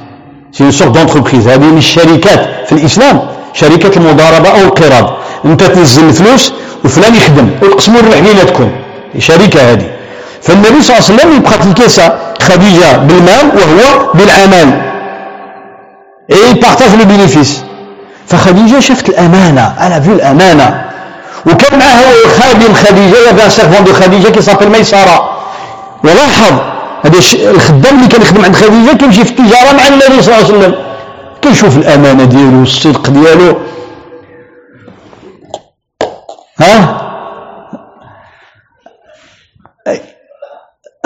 Speaker 1: C'est une sorte d'entreprise. هذه من الشركات في الإسلام شركة المضاربة أو القراض. أنت تنزل الفلوس وفلان يخدم وتقسموا الربح بيناتكم. شركة هذه. فالنبي صلى الله عليه وسلم يبقى تلك خديجة بالمال وهو بالعمل. Et il partage le bénéfice. فخديجة شفت الأمانة أنا في الأمانة. وكان معها خادم خديجة y a servant de خديجة qui s'appelle ميسرة ولاحظ هذا الخدام اللي كان يخدم عند خديجة كيمشي في التجارة مع النبي صلى الله عليه وسلم. كنشوف الأمانة ديالو والصدق ديالو. ها؟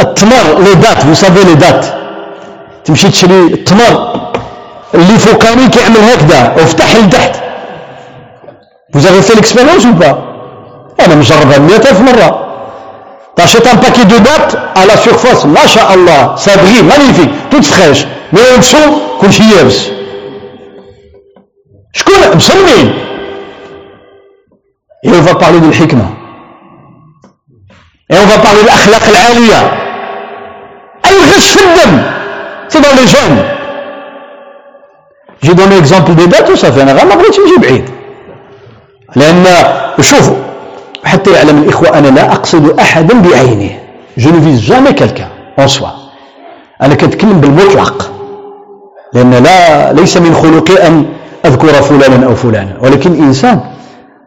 Speaker 1: التمر لي دات فو سافي لي دات. تمشي تشري التمر. اللي فوقاني كيعمل هكذا وفتح لتحت Vous avez fait l'expérience ou pas أنا مجربها مئة ألف مرة T'achètes un paquet de dates à la surface, Allah, ça brille, magnifique, toute fraîche. Mais en dessous, كلشي يابس. شكون مسمين؟ Et on va parler de l'hikmah. Et on va parler de l'akhlaq. الغش في الدم. C'est dans les jeunes. J'ai donné l'exemple des dates وصافي أنا غير ما بغيتش نجي بعيد. لأن شوفوا حتى يعلم الإخوة أنا لا أقصد أحدا بعينه je ne vise jamais quelqu'un en soi. أنا كنتكلم بالمطلق. لأن لا ليس من خلقي أن أذكر فلانا أو فلانا. ولكن الإنسان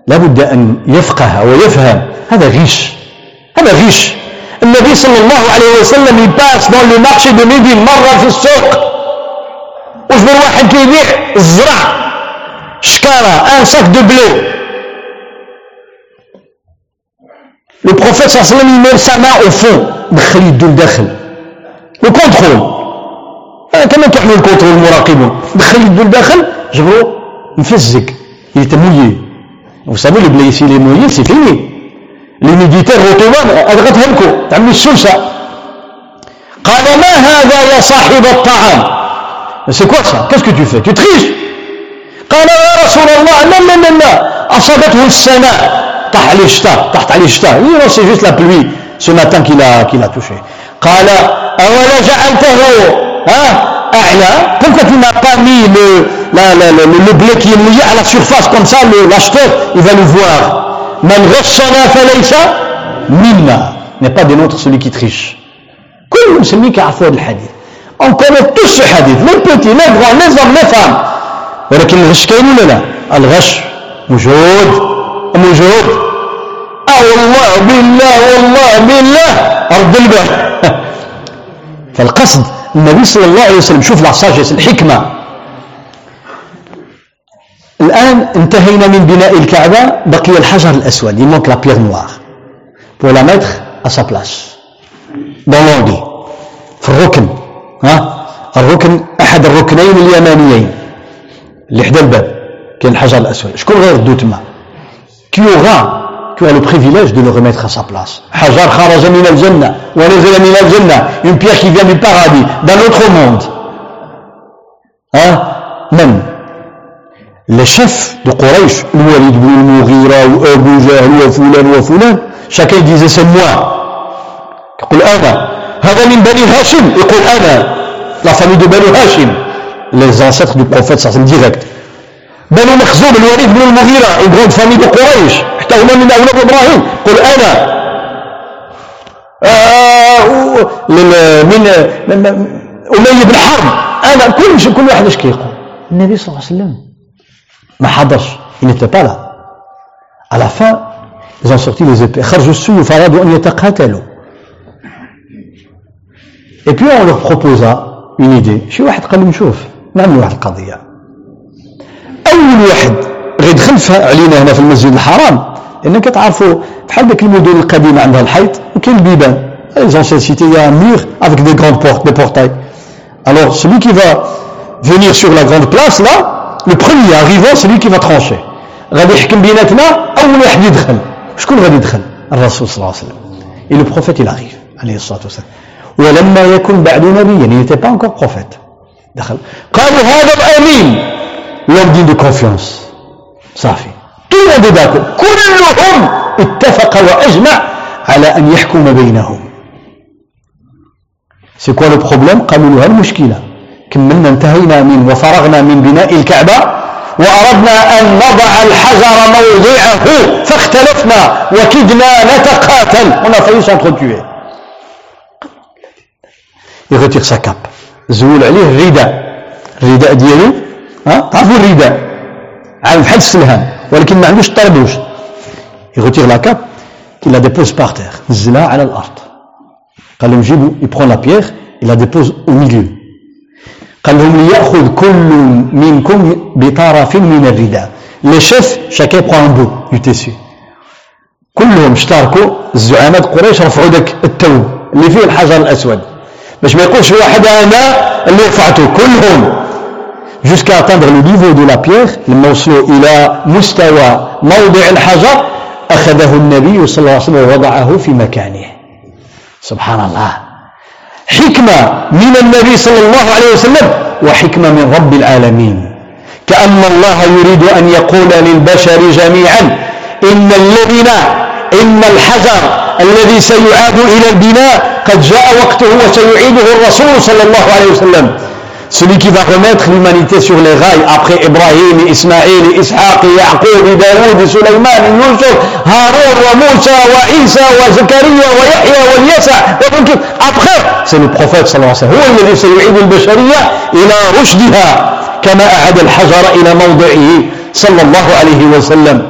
Speaker 1: لابد أن يفقه ويفهم. هذا غش. هذا غش. النبي صلى الله عليه وسلم il passe dans le marché de Médine مرة في السوق وجبر واحد كيبيع الزرع؟ شكارة un sac de blé. Le prophète sallam il met sa main au fond دخل يده لداخل le contrôle. كما كيعملوا ال contrôle المراقبون دخل يده لداخل جبرو était mouillé. Vous savez le blé s'il est mouillé c'est fini. Les militaires ottomans هذا غتهلكوا تعملوا السلسة قال ما هذا يا صاحب الطعام? c'est quoi ça qu'est-ce que tu fais tu triches قال يا رسول الله لا لا لا لا أصابته السماء طاح عليه الشتاء طاحت عليه الشتاء oui c'est juste la pluie ce matin qu'il a qu'il a touché قال أولا جعلته ها أعلى pourquoi tu n'as pas mis le, la, la, le, le blé qui est mouillé à la surface comme ça l'acheteur il va le voir من غشنا فليس منا n'est pas des nôtres celui qui triche كل مسلمين كيعرفوا هذا الحديث on connaît tous ce hadith les petits les grands les hommes les femmes ولكن الغش كاين ولا لا؟ الغش موجود موجود آه والله بالله والله بالله. رد البال فالقصد النبي صلى الله عليه وسلم شوف العصاجس الحكمة. الآن انتهينا من بناء الكعبة بقي الحجر manque la pierre noire. Pour la mettre à sa place. Dans l'angle في الركن. ها الركن أحد الركنين اليمانيين اللي حدا الباب كاين الحجر الأسود شكون غير ردو تما qui aura, qui a le privilège de le remettre à sa place. Hajar kharaja min al-jannah, wa nazala min al-jannah, une pierre qui vient du paradis, d'un autre monde. Hein Même les chefs de Quraysh, Walid ibn al-Mughira, ou Abu Jahl, ou Fulan, ou Fulan, chacun disait c'est moi. يقول أنا هذا من بني هاشم. يقول أنا la famille de Bani Hashim les ancêtres du prophète alayhi wa sallam direct. بنو مخزوم الوليد بن المغيرة une grande famille de قريش. حتى هما من أولاد إبراهيم. قل أنا. آه من أمية بن حرب. أنا كل كل واحد إيش كيقول؟ النبي صلى الله عليه وسلم ما حضرش. Il n'était pas là. À la fin ils ont sorti les épées. خرجوا السيوف فأرادوا أن يتقاتلوا. Et puis on proposa une idée. شي واحد قال لهم شوف نعمل واحد القضية أول واحد غيدخل علينا هنا في المسجد الحرام لأن كتعرفوا بحال ديك المدن القديمة عندها الحيط وكاين البيبان les anciennes cités il y a un mur avec des grandes portes des portails. Alors celui qui va venir sur la grande place là le premier arrivant c'est غادي يحكم بيناتنا أول واحد يدخل شكون غادي يدخل الرسول صلى الله عليه وسلم et le prophète il arrive عليه الصلاة والسلام ولما يكن بعد نبي يعني n'était pas prophète. دخل. قالوا هذا الأمين. L'homme de confiance. صافي. كلهم اتفق وأجمع على أن يحكم بينهم. c'est quoi le problème قالوا له المشكلة كملنا انتهينا من وفرغنا من بناء الكعبة وأردنا أن نضع الحجر موضعه فاختلفنا وكدنا نتقاتل. on a failli sa cape زول عليه الرداء الرداء ديالو ها؟ تعرفوا الرداء عام بحال السلهام ولكن ما عندوش retire la cape il la dépose par terre. نزلها على الأرض. قال لهم جيبوا la pierre il la dépose au milieu. قال لهم ليأخذ كل منكم بطرف من الرداء لي شيف شاكي prend un bout du كلهم اشتركوا الزعماء قريش رفعوا ذاك التوب اللي فيه الحجر الأسود. باش ما يقولش واحد أنا اللي رفعته كلهم. Jusqu'à atteindre le niveau de la pierre لما وصلوا إلى مستوى موضع الحجر أخذه النبي صلى الله عليه وسلم ووضعه في مكانه. سبحان الله. حكمة من النبي صلى الله عليه وسلم وحكمة من رب العالمين. كأن الله يريد أن يقول للبشر جميعا إن الذين إن الحجر الذي سيعاد إلى البناء قد جاء وقته وسيعيده الرسول صلى الله عليه وسلم. Celui qui va remettre l'humanité sur les rails après Ibrahim, Ismaïl, Ishaq, Yaqub, Daoud, Sulaiman, Yusuf, Haroun, Moussa, Isa, Zakaria, Yahya, Yasa, après c'est le prophète صلى الله عليه وسلم هو الذي سيعيد البشرية إلى رشدها كما أعاد الحجر إلى موضعه صلى الله عليه وسلم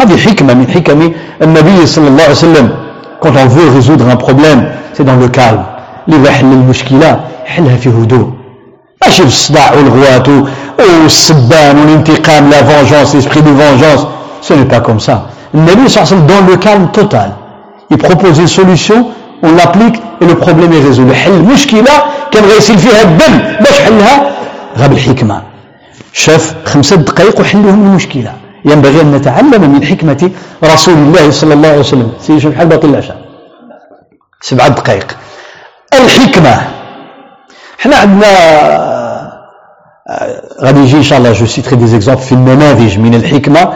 Speaker 1: هذه حكمة من حكم النبي صلى الله عليه وسلم quand on veut résoudre un problème c'est dans le calme. اللي يحل المشكلة حلها في هدوء. ماشي بالصداع والغوات والسبان والانتقام لا فونجونس l'esprit de vengeance. Ce n'est pas comme ça. النبي صلى الله عليه وسلم dans le calme total. Il propose une solution on l'applique et le problème est résolu. حل مشكلة كان غيسيل فيها الدم. باش حلها؟ غير بالحكمة شاف خمسة دقائق وحلهم المشكلة. ينبغي أن نتعلم من حكمة رسول الله صلى الله عليه وسلم. سيدي شو بحال باطل العشاء. سبعة دقائق. الحكمة. إحنا عندنا غادي يجي إن شاء الله je citerai des exemples في النماذج من الحكمة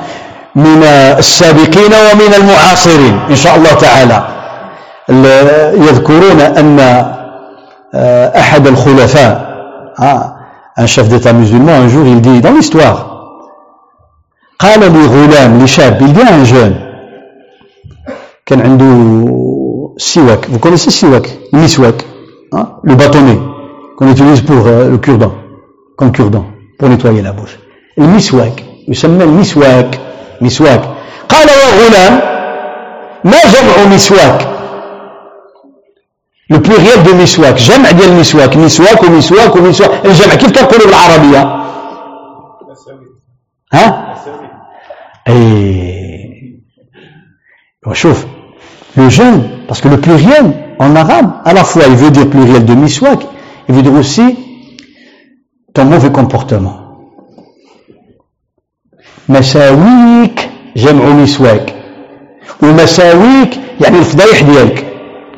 Speaker 1: من السابقين ومن المعاصرين إن شاء الله تعالى. يذكرون أن أحد الخلفاء un chef d'état musulman un jour il dit dans l'histoire قال لغلام لشاب il dit à un jeune كان عنده سواك vous connaissez السواك المسواك le bâtonnet qu'on utilise pour euh, le cure-dent, comme cure-dent, pour nettoyer la bouche. المسواك يسمى المسواك مسواك قال يا غلام ما جمع مسواك لو بلوريال دو مسواك جمع ديال المسواك مسواك ومسواك ومسواك الجمع. كيف تنقولوا بالعربية؟ ها؟ اي شوف le jeune parce que le pluriel en arabe à la fois il veut dire pluriel de miswak Il veut dire aussi ton mauvais comportement. مساويك جمع مسواك ومساويك يعني الفضايح ديالك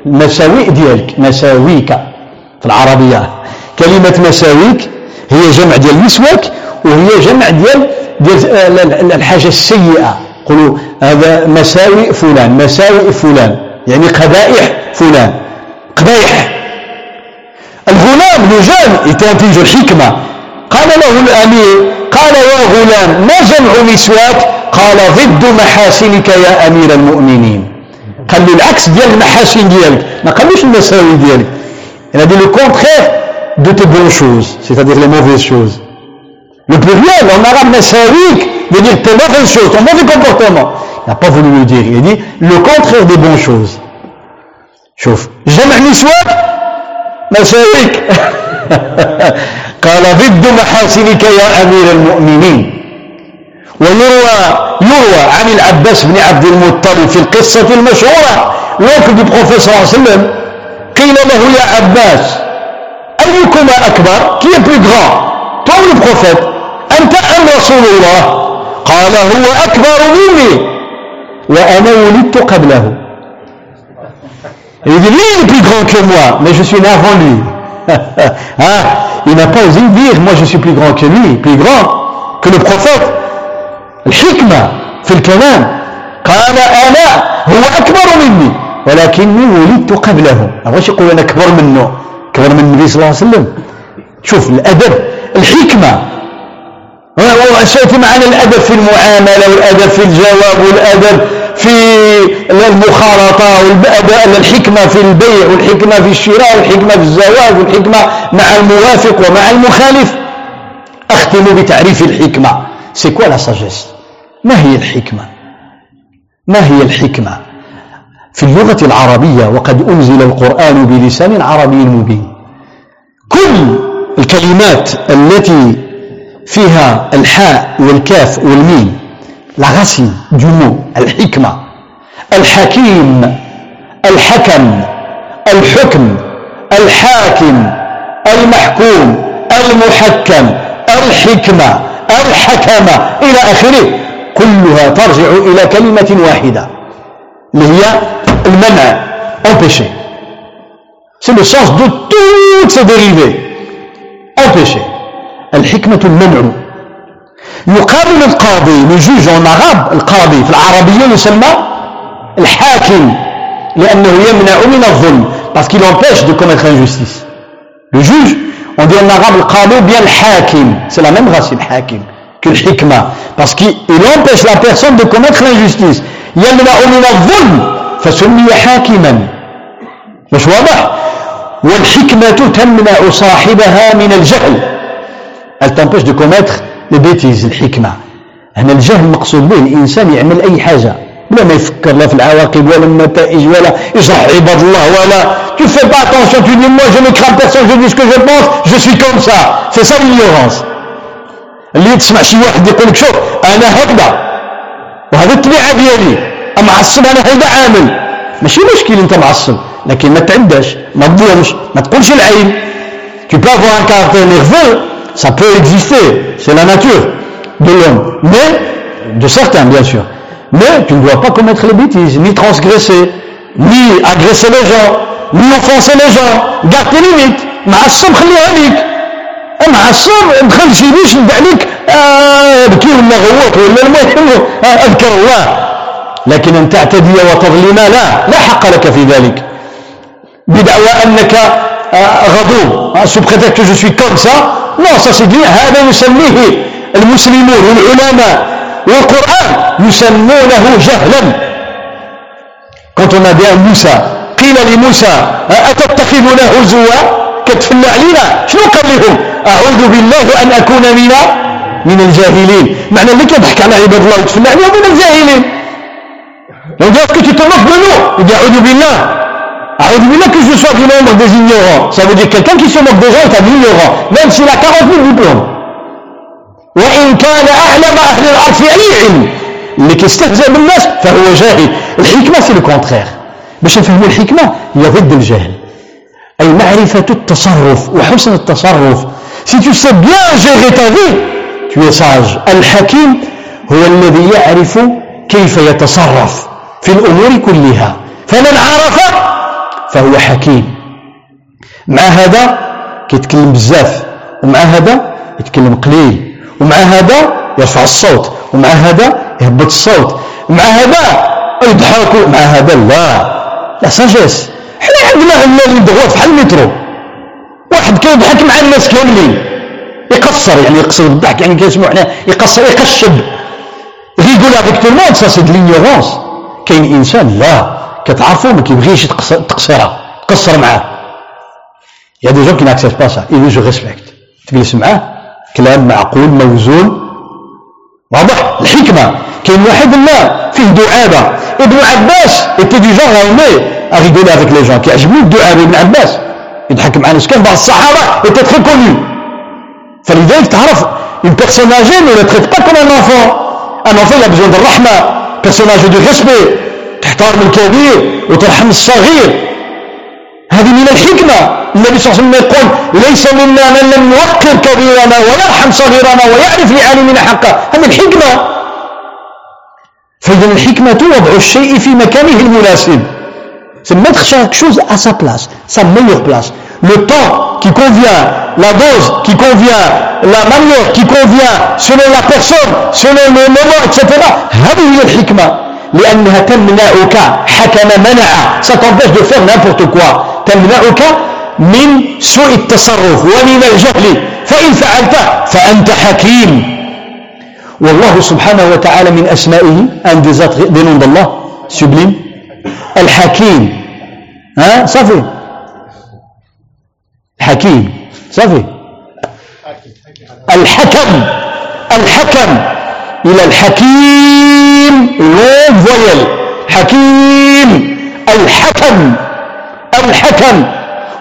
Speaker 1: المساوئ ديالك مساويك في العربية كلمة مساويك هي جمع ديال مسواك وهي جمع ديال ديال الحاجة السيئة. قولوا هذا مساوئ فلان مساوئ فلان. يعني قبائح فلان. قبائح. الغلام était intelligent الحكمة. قال له الأمير قال يا غلام ما جمع مسواك؟ قال ضد محاسنك يا أمير المؤمنين. قال له العكس ديال المحاسن ديالك. ما قالوش المساوي ديالك. a dit le contraire de tes bonnes choses. C'est-à-dire les mauvaises choses. Le pluriel en arabe مساويك veut dire tes mauvaises choses ton mauvais comportement. Il n'a pas voulu le dire. Il a dit le contraire des bonnes choses. شوف جمع مسواك مساويك قال ضد محاسنك يا أمير المؤمنين ويروى يروى عن العباس بن عبد المطلب في القصة المشهورة وقت prophète صلى الله عليه وسلم قيل له يا عباس أيكما أكبر qui plus grand toi ou le prophète أنت أم رسول الله قال هو أكبر مني وأنا ولدت قبله il dit, lui, il est plus grand que moi, mais je suis né avant lui. hein? Il n'a pas osé dire, moi je suis plus grand que lui, plus grand que le prophète. الحكمة في الكلام قال أنا هو أكبر مني ولكني ولدت قبله واش يقول أنا أكبر منه أكبر من النبي صلى الله عليه وسلم شوف الأدب الحكمة وسيأتي معنا الأدب في المعاملة والأدب في الجواب والأدب في المخالطة والأدب الحكمة في البيع والحكمة في الشراء والحكمة في الزواج والحكمة مع الموافق ومع المخالف. أختم بتعريف الحكمة. سي كوا لا ساجيس ما هي الحكمة؟ ما هي الحكمة؟ في اللغة العربية وقد أنزل القرآن بلسان عربي مبين. كل الكلمات التي فيها الحاء والكاف والميم la racine الحكمة الحكيم الحكم الحكم الحاكم المحكوم المحكم الحكمة الحكمة إلى آخره. كلها ترجع إلى كلمة واحدة اللي هي المنع empêcher. C'est le sens de toutes ces dérivées empêcher. الحكمة المنع يقابل القاضي le juge en arabe القاضي في العربية يسمى الحاكم لأنه يمنع من الظلم parce qu'il empêche de commettre injustice le juge on dit en arabe القاضي bien الحاكم c'est la même racine حاكم que الحكمة parce qu'il empêche la personne de commettre l'injustice يمنع من الظلم فسمي حاكما مش واضح والحكمة تمنع صاحبها من الجهل elle t'empêche de commettre les bêtises الحكمة. هنا الجهل مقصود به الإنسان يعمل أي حاجة. بلا ما يفكر لا في العواقب ولا النتائج ولا يشرح عباد الله ولا tu fais pas attention tu dis moi je ne crains personne je dis ce que je pense je suis comme ça. C'est ça l'ignorance. اللي تسمع شي واحد يقول لك شوف أنا هكذا. وهذه الطبيعة ديالي. معصب أنا هيدا عامل. ماشي مشكل أنت معصب لكن ما تعداش ما تظلمش ما تقولش العين. Tu peux avoir un caractère nerveux. ça peut exister c'est la nature de l'homme mais de certains bien sûr mais tu ne dois pas commettre les bêtises ni transgresser ni agresser les gens ni offenser les gens garde tes limites معصب خليها ليك معصب دخل شي بيش نبع عليك آه بكي ولا غوط ولا المهم آه اذكر الله لكن ان تعتدي وتظلم لا لا حق لك في ذلك بدعوى انك آه غضوب. que je suis comme ça non ça c'est هذا يسميه المسلمون والعلماء والقرآن يسمونه جهلا. dit à Moussa قيل لموسى أتتخذنا هزوا كتفلى علينا شنو قال لهم؟ أعوذ بالله أن أكون من من الجاهلين. معنى اللي كيضحك على عباد الله وتفلى عليهم من الجاهلين. لو nous il dit أعوذ بالله. بالله que je sois du nombre des ignorants. Ça veut dire quelqu'un qui se moque des gens est un ignorant. Même s'il a 40 000 diplômes. وإن كان أعلم أهل الأرض في أي علم اللي كيستهزئ بالناس فهو جاهل الحكمة c'est le contraire باش نفهموا الحكمة هي ضد الجهل أي معرفة التصرف وحسن التصرف si tu sais bien gérer ta vie tu es sage. الحكيم هو الذي يعرف كيف يتصرف في الأمور كلها فمن عرف فهو حكيم. مع هذا كيتكلم بزاف ومع هذا يتكلم قليل ومع هذا يرفع الصوت ومع هذا يهبط الصوت مع هذا يضحك مع هذا لا. لا ساجيس حنا عندنا علماني دغوات بحال المترو. واحد كيضحك مع الناس كاملين يقصر يعني يقصر بالضحك يعني كيسمعوا حنا يقصر يقشب. يقول avec tout le monde ça c'est de كاين إنسان لا كتعرفو ما كيبغيش تقصرها تقصر معاه. y a des gens qui n'acceptent pas ça. et je respecte. تجلس معاه كلام معقول موزون. واضح؟ الحكمة. كاين واحد لا فيه دعابه ابن عباس genre à aimer à rigoler avec les gens. كيعجبني الدعابه ابن عباس. يضحك مع ناس كان بعض الصحابة était très connu. فلذلك تعرف une personne âgée ne le traite pas comme un enfant. Un enfant il a الرحمه personnage de respect. تحترم الكبير وترحم الصغير. هذه من الحكمة. النبي صلى الله عليه وسلم يقول ليس منا من لم يوقر كبيرنا ويرحم صغيرنا ويعرف لعالمنا حقه. هذه الحكمة. فإذا الحكمة وضع الشيء في مكانه المناسب. C'est mettre chaque chose à sa place, sa meilleure place. Le temps qui convient, la dose qui convient, la manière qui convient, selon la personne, selon le moment, etc. هذه هي الحكمة لأنها تمنعك. حكم منع. ça t'empêche de faire تمنعك من سوء التصرف ومن الجهل. فإن فعلت فأنت حكيم. والله سبحانه وتعالى من أسمائه un des, des noms d'Allah الحكيم. ها؟ صافي. حكيم صافي. الحكم. الحكم. إلى الحكيم. فويل حكيم. الحكم. الحكم.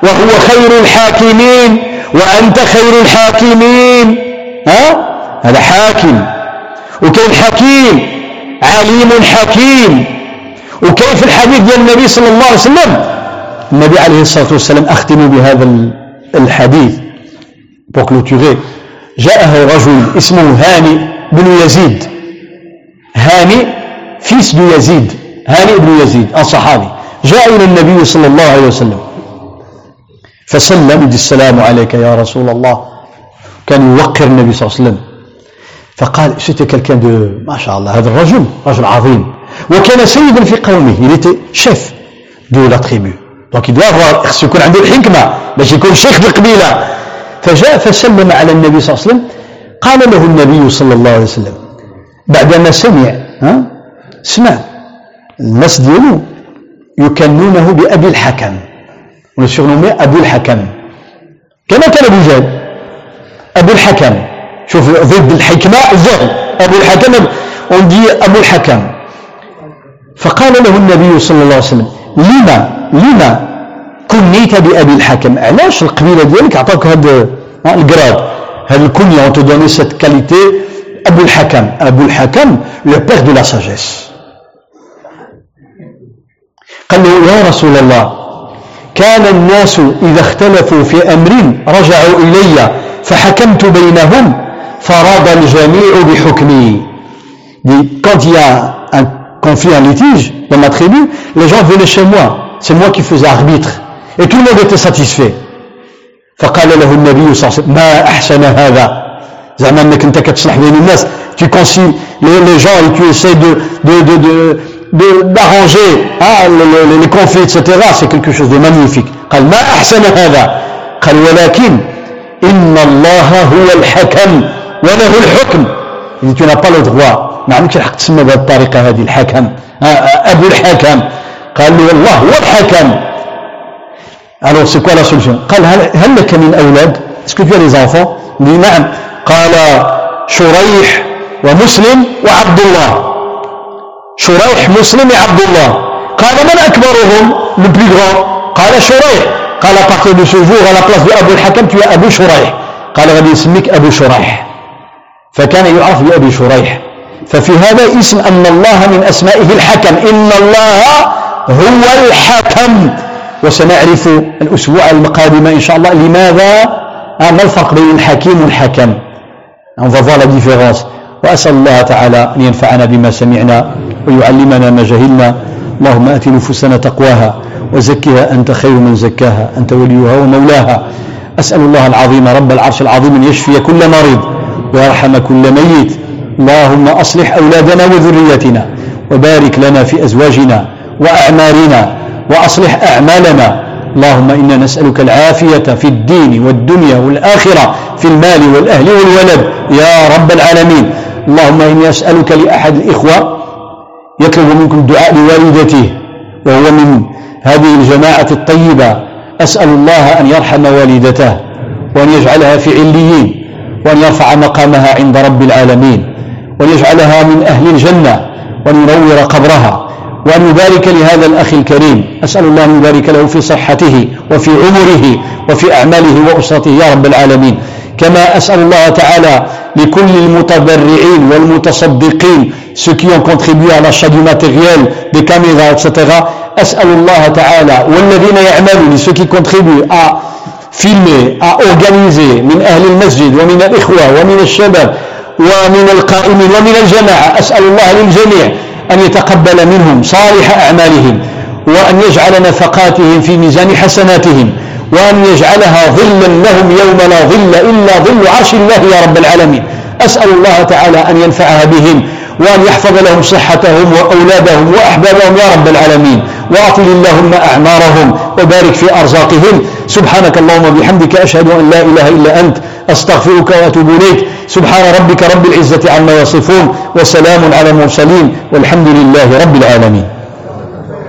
Speaker 1: وهو خير الحاكمين. وأنت خير الحاكمين. ها؟ هذا حاكم. وكيف حكيم؟ عليم حكيم. وكيف الحديث ديال النبي صلى الله عليه وسلم؟ النبي عليه الصلاة والسلام أختم بهذا الحديث. Pour جاءه رجل اسمه هاني بن يزيد. هاني فيس بن يزيد. هاني بن يزيد الصحابي جاء إلى النبي صلى الله عليه وسلم. فسلم السلام عليك يا رسول الله. كان يوقر النبي صلى الله عليه وسلم. فقال c'était quelqu'un de ما شاء الله هذا الرجل رجل عظيم. وكان سيدا في قومه il était chef de la doit avoir خصو يكون عنده الحكمة باش يكون شيخ القبيلة. فجاء فسلم على النبي صلى الله عليه وسلم. قال له النبي صلى الله عليه وسلم بعدما سمع ها؟ سمع. الناس ديالو يكنونه بأبي الحكم. ونسيغنومي أبو الحكم. كما كان أبو جهل. أبو الحكم. شوف ضد الحكمة الجهل أبو الحكم dit أبو الحكم. فقال له النبي صلى الله عليه وسلم لما لما كنيت بأبي الحكم؟ علاش القبيلة ديالك عطاوك هذا الجراد هذه الكنية on te donne أبو الحكم أبو الحكم le père de la sagesse قال له يا رسول الله كان الناس إذا اختلفوا في أمر رجعوا إلي فحكمت بينهم فرض الجميع بحكمي quand il y a un conflit, un litige dans ma tribu, les gens venaient chez moi. C'est moi qui faisais arbitre. Et tout le monde était satisfait. فقال له النبي صلى الله عليه وسلم ما أحسن هذا زعما انك انت كتصلح بين الناس tu concilies les, les gens et tu essaies de, de, de, de d'arranger hein, les, les, conflits etc c'est quelque chose de magnifique قال ما أحسن هذا قال ولكن إن الله هو الحكم وله الحكم tu n'as pas le droit ما عندكش الحق تسمى بهذه الطريقة هذه الحكم أبو الحكم قال له الله هو الحكم alors c'est quoi la solution قال هل, هل لك من أولاد est-ce que tu as des enfants dit نعم قال شريح ومسلم وعبد الله شريح مسلم وعبد الله قال من أكبرهم؟ Le قال شريح. قال à partir de ce jour à la الحكم es Abu شريح قال غادي يسميك أبو شريح فكان يعرف بأبي شريح. ففي هذا اسم أن الله من أسمائه الحكم. إن الله هو الحكم. وسنعرف الأسبوع القادم إن شاء الله لماذا؟ ما الفرق بين الحكيم والحكم On va voir la différence. وأسأل الله تعالى أن ينفعنا بما سمعنا ويعلمنا ما جهلنا اللهم آت نفوسنا تقواها وزكها أنت خير من زكاها أنت وليها ومولاها أسأل الله العظيم رب العرش العظيم أن يشفي كل مريض ويرحم كل ميت اللهم أصلح أولادنا وذريتنا وبارك لنا في أزواجنا وأعمارنا وأصلح أعمالنا اللهم إنا نسألك العافية في الدين والدنيا والآخرة في المال والأهل والولد. يا رب العالمين. اللهم إني أسألك لأحد الإخوة يطلب منكم الدعاء لوالدته وهو من هذه الجماعة الطيبة. أسأل الله أن يرحم والدته وأن يجعلها في عليين وأن يرفع مقامها عند رب العالمين وأن يجعلها من أهل الجنة وأن ينور قبرها. وأن يبارك لهذا الأخ الكريم. أسأل الله أن يبارك له في صحته وفي عمره وفي أعماله وأسرته يا رب العالمين. كما أسأل الله تعالى لكل المتبرعين والمتصدقين ceux qui ont contribué à l'achat du matériel, des caméras, etc. أسأل الله تعالى والذين يعملون ceux qui contribuent à filmer, à organiser من أهل المسجد ومن الإخوة ومن الشباب ومن القائمين ومن الجماعة. أسأل الله للجميع أن يتقبل منهم صالح أعمالهم وأن يجعل نفقاتهم في ميزان حسناتهم وأن يجعلها ظلا لهم يوم لا ظل إلا ظل عرش الله يا رب العالمين. أسأل الله تعالى أن ينفعها بهم وأن يحفظ لهم صحتهم وأولادهم وأحبابهم يا رب العالمين. وأطل اللهم أعمارهم وبارك في أرزاقهم. سبحانك اللهم وبحمدك أشهد أن لا إله إلا أنت. أستغفرك وأتوب إليك. سبحان ربك رب العزة عما يصفون. وسلام على المرسلين. والحمد لله رب العالمين.